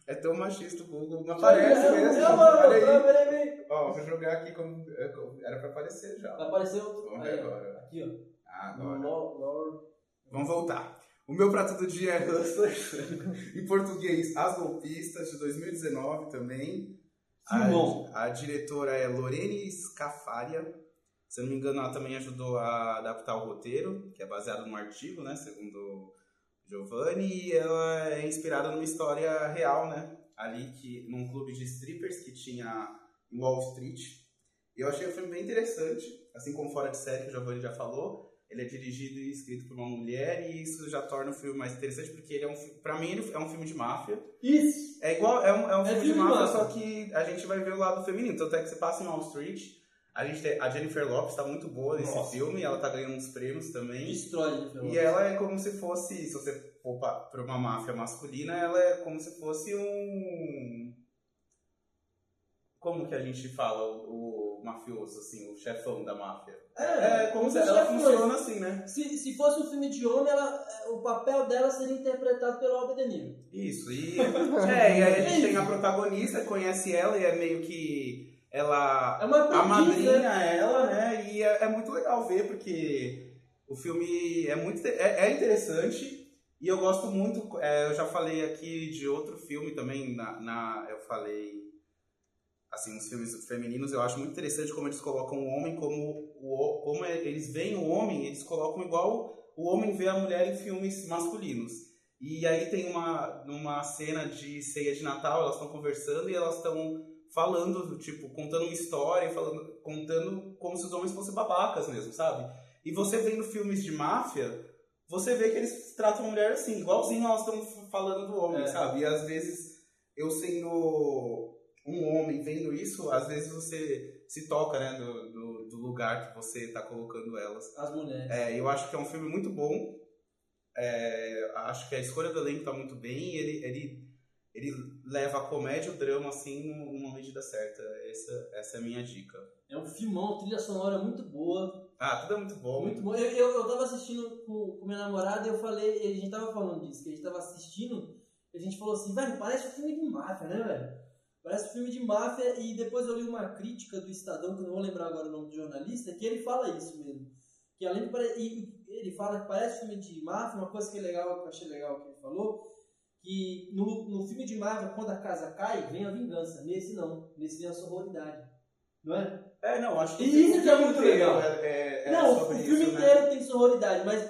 É tão machista o Google. Não aparece É, mesmo. é, aí. peraí, peraí. Ó, vou jogar aqui como. é, Era pra aparecer já. Apareceu. Vamos ver agora. Aqui, ó. Agora. Vamos voltar. O meu prato do dia é Hustlers. em português, As Golpistas, de 2019 também. Filmão. A, a diretora é Lorene Scafaria. Se não me engano, ela também ajudou a adaptar o roteiro, que é baseado num artigo, né? Segundo Giovanni. E ela é inspirada numa história real, né? Ali que, num clube de strippers que tinha em Wall Street. E eu achei o filme bem interessante, assim como Fora de Série, que o Giovanni já falou. Ele é dirigido e escrito por uma mulher e isso já torna o filme mais interessante porque ele é um, pra mim ele é um filme de máfia. Isso. É igual, é um, é um É filme, filme de de máfia, máfia. só que a gente vai ver o lado feminino. Tanto é que você passa em Wall Street, a gente tem, a Jennifer Lopes tá muito boa nesse Nossa. filme, ela tá ganhando uns prêmios também. Destrói? E ela é como se fosse, se você for pa- pra uma máfia masculina, ela é como se fosse um. Como que a gente fala o, o mafioso, assim, o chefão da máfia? É, como se ela funciona assim, né? Se, se fosse um filme de homem, ela, o papel dela seria interpretado pelo Albert De Niro. Isso, e. é, e aí a gente tem a protagonista, conhece ela e é meio que. Ela É uma a aprendiz, madrinha né? ela, né? E é, é muito legal ver, porque o filme é muito é, é interessante e eu gosto muito. é, eu já falei aqui de outro filme também, na, na- eu falei assim, os filmes femininos, eu acho muito interessante como eles colocam o homem como o, como é- eles veem o homem, eles colocam igual o homem vê a mulher em filmes masculinos. E aí tem uma numa cena de ceia de Natal, elas estão conversando e elas estão falando, tipo, contando uma história, falando, contando como se os homens fossem babacas mesmo, sabe? E você vendo filmes de máfia, você vê que eles tratam a mulher assim, igualzinho elas estão falando do homem, É. sabe? E às vezes, eu sendo um homem vendo isso, às vezes você se toca, né, do, do, do lugar que você tá colocando elas. As mulheres. É, eu acho que é um filme muito bom. É, acho que a escolha do elenco tá muito bem. Ele, ele, ele leva a comédia e o drama assim num- numa medida certa. Essa, essa é a minha dica. É um filmão, trilha sonora muito boa. Ah, tudo é muito bom. Muito bom. Eu, eu, eu tava assistindo com, com minha namorada e eu falei, a gente tava falando disso, que a gente tava assistindo, e a gente falou assim, velho, parece um filme de máfia, né, velho? Parece um filme de máfia, e depois eu li uma crítica do Estadão, que eu não vou lembrar agora o nome do jornalista, que ele fala isso mesmo. Que além de ele fala que parece filme de máfia, uma coisa que é legal, que eu achei legal que ele falou, que no, no filme de máfia, quando a casa cai, vem a vingança. Nesse não. Nesse vem a sororidade. Não é? É, não, acho que E o isso que é muito legal. É, é, é não, o filme isso, né? inteiro tem sororidade, mas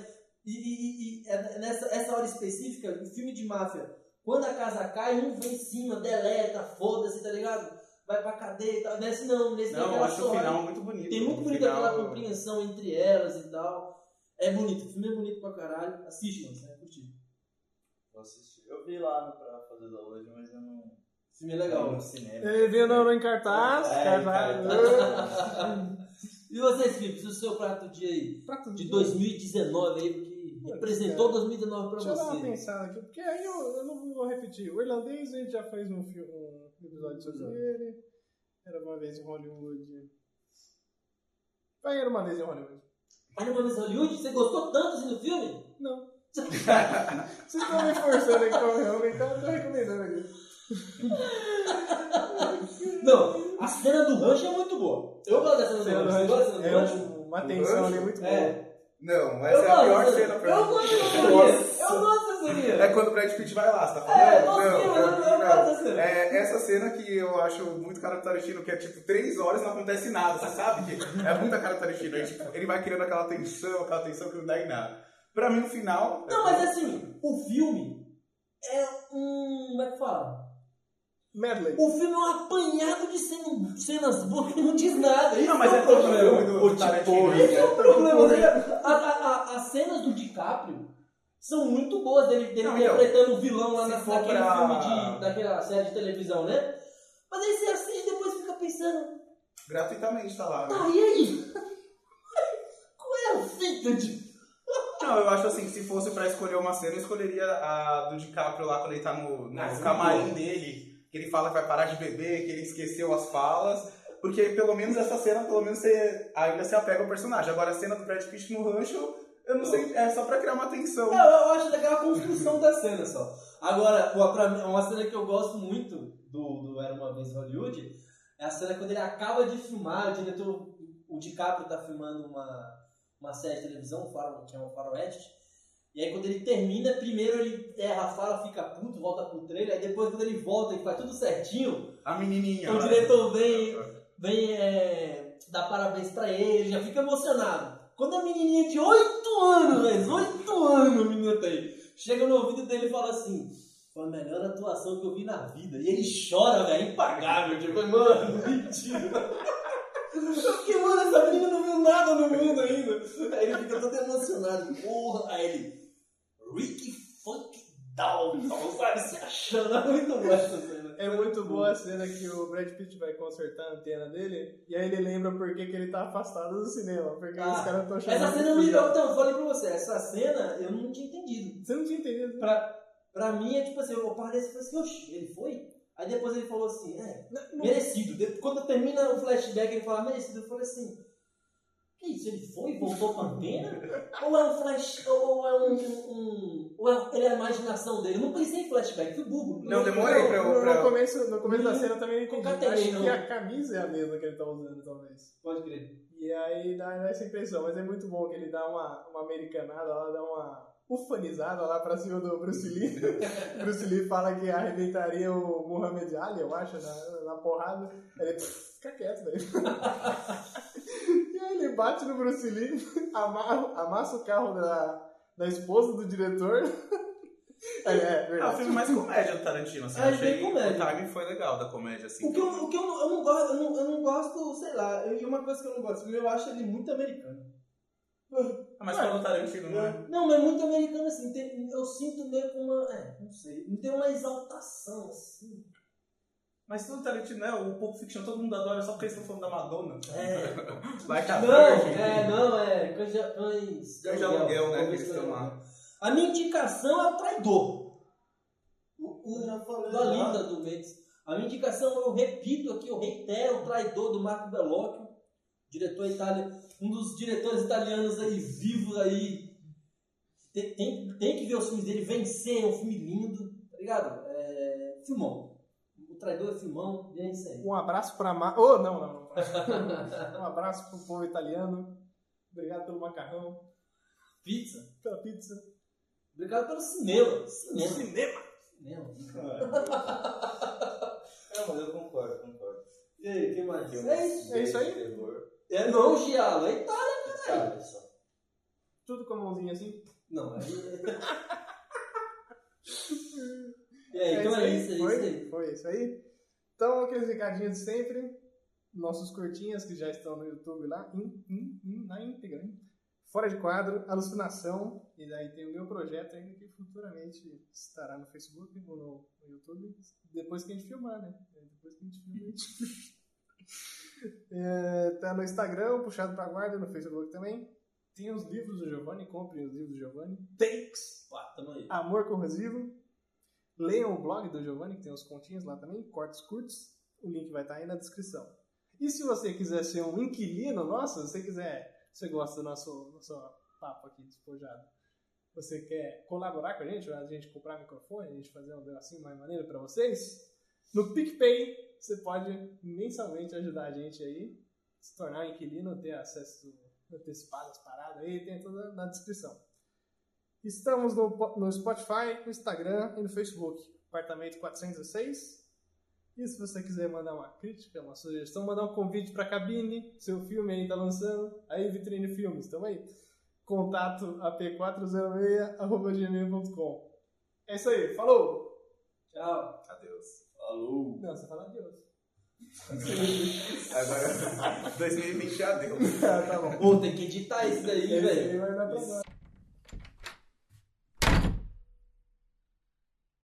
e, e- e- é nessa essa hora específica, o filme de máfia, quando a casa cai, um vem em cima, deleta, foda-se, tá ligado? Vai pra cadeia e tal. Nesse não, nesse Não, eu aquela acho o sorra- final muito bonito. Tem muito O bonito final- aquela compreensão entre elas e tal. É bonito, o filme é bonito pra caralho. Assiste, mano, você vai curtir. Vou assistir. Eu vi lá no Pra Fazer da Hoje, mas eu não. O filme é legal. no cinema. Ele viu no, no em cartaz, É, cartaz. E vocês, Felipe, o seu prato dia aí? Prato De dia. 2019 aí, porque Putz, representou cara. 2019 pra Deixa eu dar uma você. pensada aqui, porque aí eu, eu não vou repetir. O irlandês a gente já fez um, fi- um episódio sobre ele. Era uma vez em Hollywood. Vai, era uma vez em Hollywood. Olha, Mano Hollywood, você gostou tanto assim do filme? Não. Vocês estão me forçando aqui pra realmente, então eu tô recomendando aqui. Não, a cena do rancho é muito boa. Eu gosto da cena do rancho. É rancho? um- uma tensão ali muito boa. É. Não, Eu essa é a pior dessa- cena pra Eu mim. gosto dessa cena. Eu gosto dessa cena. É quando o Brad Pitt vai lá, você tá É, falando? eu gosto, eu- eu gosto dessa cena. É essa cena que eu acho muito cara do Tarantino, que é tipo três horas e não acontece nada, você sabe? Que é muita cara do Tarantino. Aí, tipo, ele vai criando aquela tensão, aquela tensão que não dá em nada. Pra mim, no final. Não, mas assim, o filme é um. Como é que fala? Medley. O filme é um apanhado de cen- cenas boas que não diz nada. Isso Não, mas é é o problema. do, do Tarantino. Esse é o problema. né? A- a- a- as cenas do DiCaprio são muito boas dele, dele Não, interpretando o vilão lá na, naquele pra- filme de, daquela série de televisão, né? Mas aí você assiste e depois fica pensando, Gratuitamente tá lá, né? tá, e aí? Qual é a fita de. Não, eu acho assim, que se fosse pra escolher uma cena, eu escolheria a do DiCaprio lá quando ele tá no, no Ah, camarim sim. dele, que ele fala que vai parar de beber, que ele esqueceu as falas. Porque pelo menos essa cena, pelo menos você ainda se apega ao personagem. Agora a cena do Brad Pitt no rancho, eu não sei, é só pra criar uma tensão. Eu, eu acho daquela construção da cena só. Agora, pra mim, uma cena que eu gosto muito do, do Era Uma Vez Hollywood é a cena quando ele acaba de filmar, o diretor, o DiCaprio tá filmando uma, uma série de televisão, um faro- que é um faroeste, e aí quando ele termina, primeiro ele erra a fala, fica puto, volta pro trailer, aí depois quando ele volta e faz tudo certinho, A menininha. o diretor vem, vem é, dar parabéns pra ele, já fica emocionado. Quando a menininha de 8 anos, velho, 8 anos a menina tem, chega no ouvido dele e fala assim: Foi a melhor atuação que eu vi na vida. E ele chora, velho, impagável. Tipo, mano, mentira. Eu fiquei, mano, essa menina não nada no mundo ainda. Aí ele fica todo emocionado. Porra, aí ele. Ricky Funk Dalton, sabe? Se achando. É muito bom essa cena. É muito boa a cena que o Brad Pitt vai consertar a antena dele e aí ele lembra por que, que ele tá afastado do cinema. Porque Ah, os caras estão chamando. Essa cena me fujão. Então, eu falei pra você, essa cena eu não tinha entendido. Você não tinha entendido? Pra, pra mim é tipo assim, eu parei e falei assim, oxe, ele foi? Aí depois ele falou assim, é, Não, não- merecido. Quando termina o flashback, ele fala merecido. Eu falei assim, que isso, ele foi e voltou pra antena? ou é um flash, ou é um, um- ou é, ele é a imaginação dele? Eu não pensei em flashback, fui burro. Não, demorei pra eu- No, pra- no começo, no começo da cena eu também não entendi. Acho não. que a camisa é a mesma que ele tá usando, talvez. Pode crer. E aí dá dá essa impressão, mas é muito bom que ele dá uma, uma americanada lá, dá uma ufanizada lá pra cima do Bruce Lee. Bruce Lee fala que arrebentaria o Muhammad Ali, eu acho, na, na porrada. Ele "Pff, fica quieto, velho. e aí ele bate no Bruce Lee, amarra, amassa o carro da, da esposa do diretor. Ele, é, É o verdade. filme mais comédia do Tarantino, assim. É, achei bem comédia. O timing foi legal da comédia, assim. O que eu, o que eu, não, eu não gosto, eu não, eu não gosto, sei lá, e uma coisa que eu não gosto, eu acho ele muito americano. Ah, mas falou Tarantino, não é? Não, mas muito americano assim, tem- eu sinto meio com uma, é, não sei, não tem uma exaltação assim. Mas todo Tarantino, né? O Pulp Fiction todo mundo adora só porque eles estão falando da Madonna. É. Like a Não, é, não, é, de cães aluguel, né, que eles de estão lá. aluguel. A minha indicação é o traidor. O, o falei da. Linda do Mendes. A minha indicação, eu repito aqui, eu reitero, o traidor do Marco Bellocchio, diretor italiano, um dos diretores italianos aí vivos aí. Tem, tem, tem que ver os filmes dele, Vencer é um filme lindo, tá ligado? É, filmão. O traidor é filmão, e é isso aí. Um abraço pra Ma... Oh, não, não, não. um abraço pro povo italiano. Obrigado pelo macarrão, Pizza. pela pizza. Obrigado pelo cinema. Cinema. Cinema. Cinema. Não, mas eu concordo, concordo. E aí, o que mais? É isso. é isso aí? terror. É não, Gialo, é Itália. Cara, só. Tudo com a mãozinha assim. Não, aí. e aí, então é isso, é isso foi, aí. foi isso aí. Então, aqueles recadinhos de sempre. Nossos curtinhas que já estão no YouTube lá, in- in- in- na íntegra. hein? Fora de quadro, alucinação. E daí tem o meu projeto ainda que futuramente estará no Facebook ou no, no YouTube. Depois que a gente filmar, né? Depois que a gente filmar, a gente. É, tá no Instagram, puxado pra guarda, no Facebook também. Tem os livros do Giovanni, comprem os livros do Giovanni. Takes! Pá, tamo aí. Amor Corrosivo. Leiam o blog do Giovanni, que tem os continhos lá também, cortes curtos. O link vai estar aí na descrição. E se você quiser ser um inquilino nosso, se você quiser, você gosta do nosso, nosso papo aqui despojado, você quer colaborar com a gente, a gente comprar microfone, a gente fazer um negocinho mais maneiro para vocês, no PicPay você pode mensalmente ajudar a gente aí, se tornar um inquilino, ter acesso antecipadas, paradas aí, tem tudo na descrição. Estamos no, no Spotify, no Instagram e no Facebook. Apartamento 406. E se você quiser mandar uma crítica, uma sugestão, mandar um convite para a cabine, seu filme aí tá lançando, aí Vitrine Filmes, tamo aí. Contato ap406.gmail.com É isso aí, falou! Tchau. Adeus. Falou. Não, você fala adeus. Agora, 2020 adeus. Ah, tá bom. Pô, tem que editar isso daí, velho. vai dar trabalho.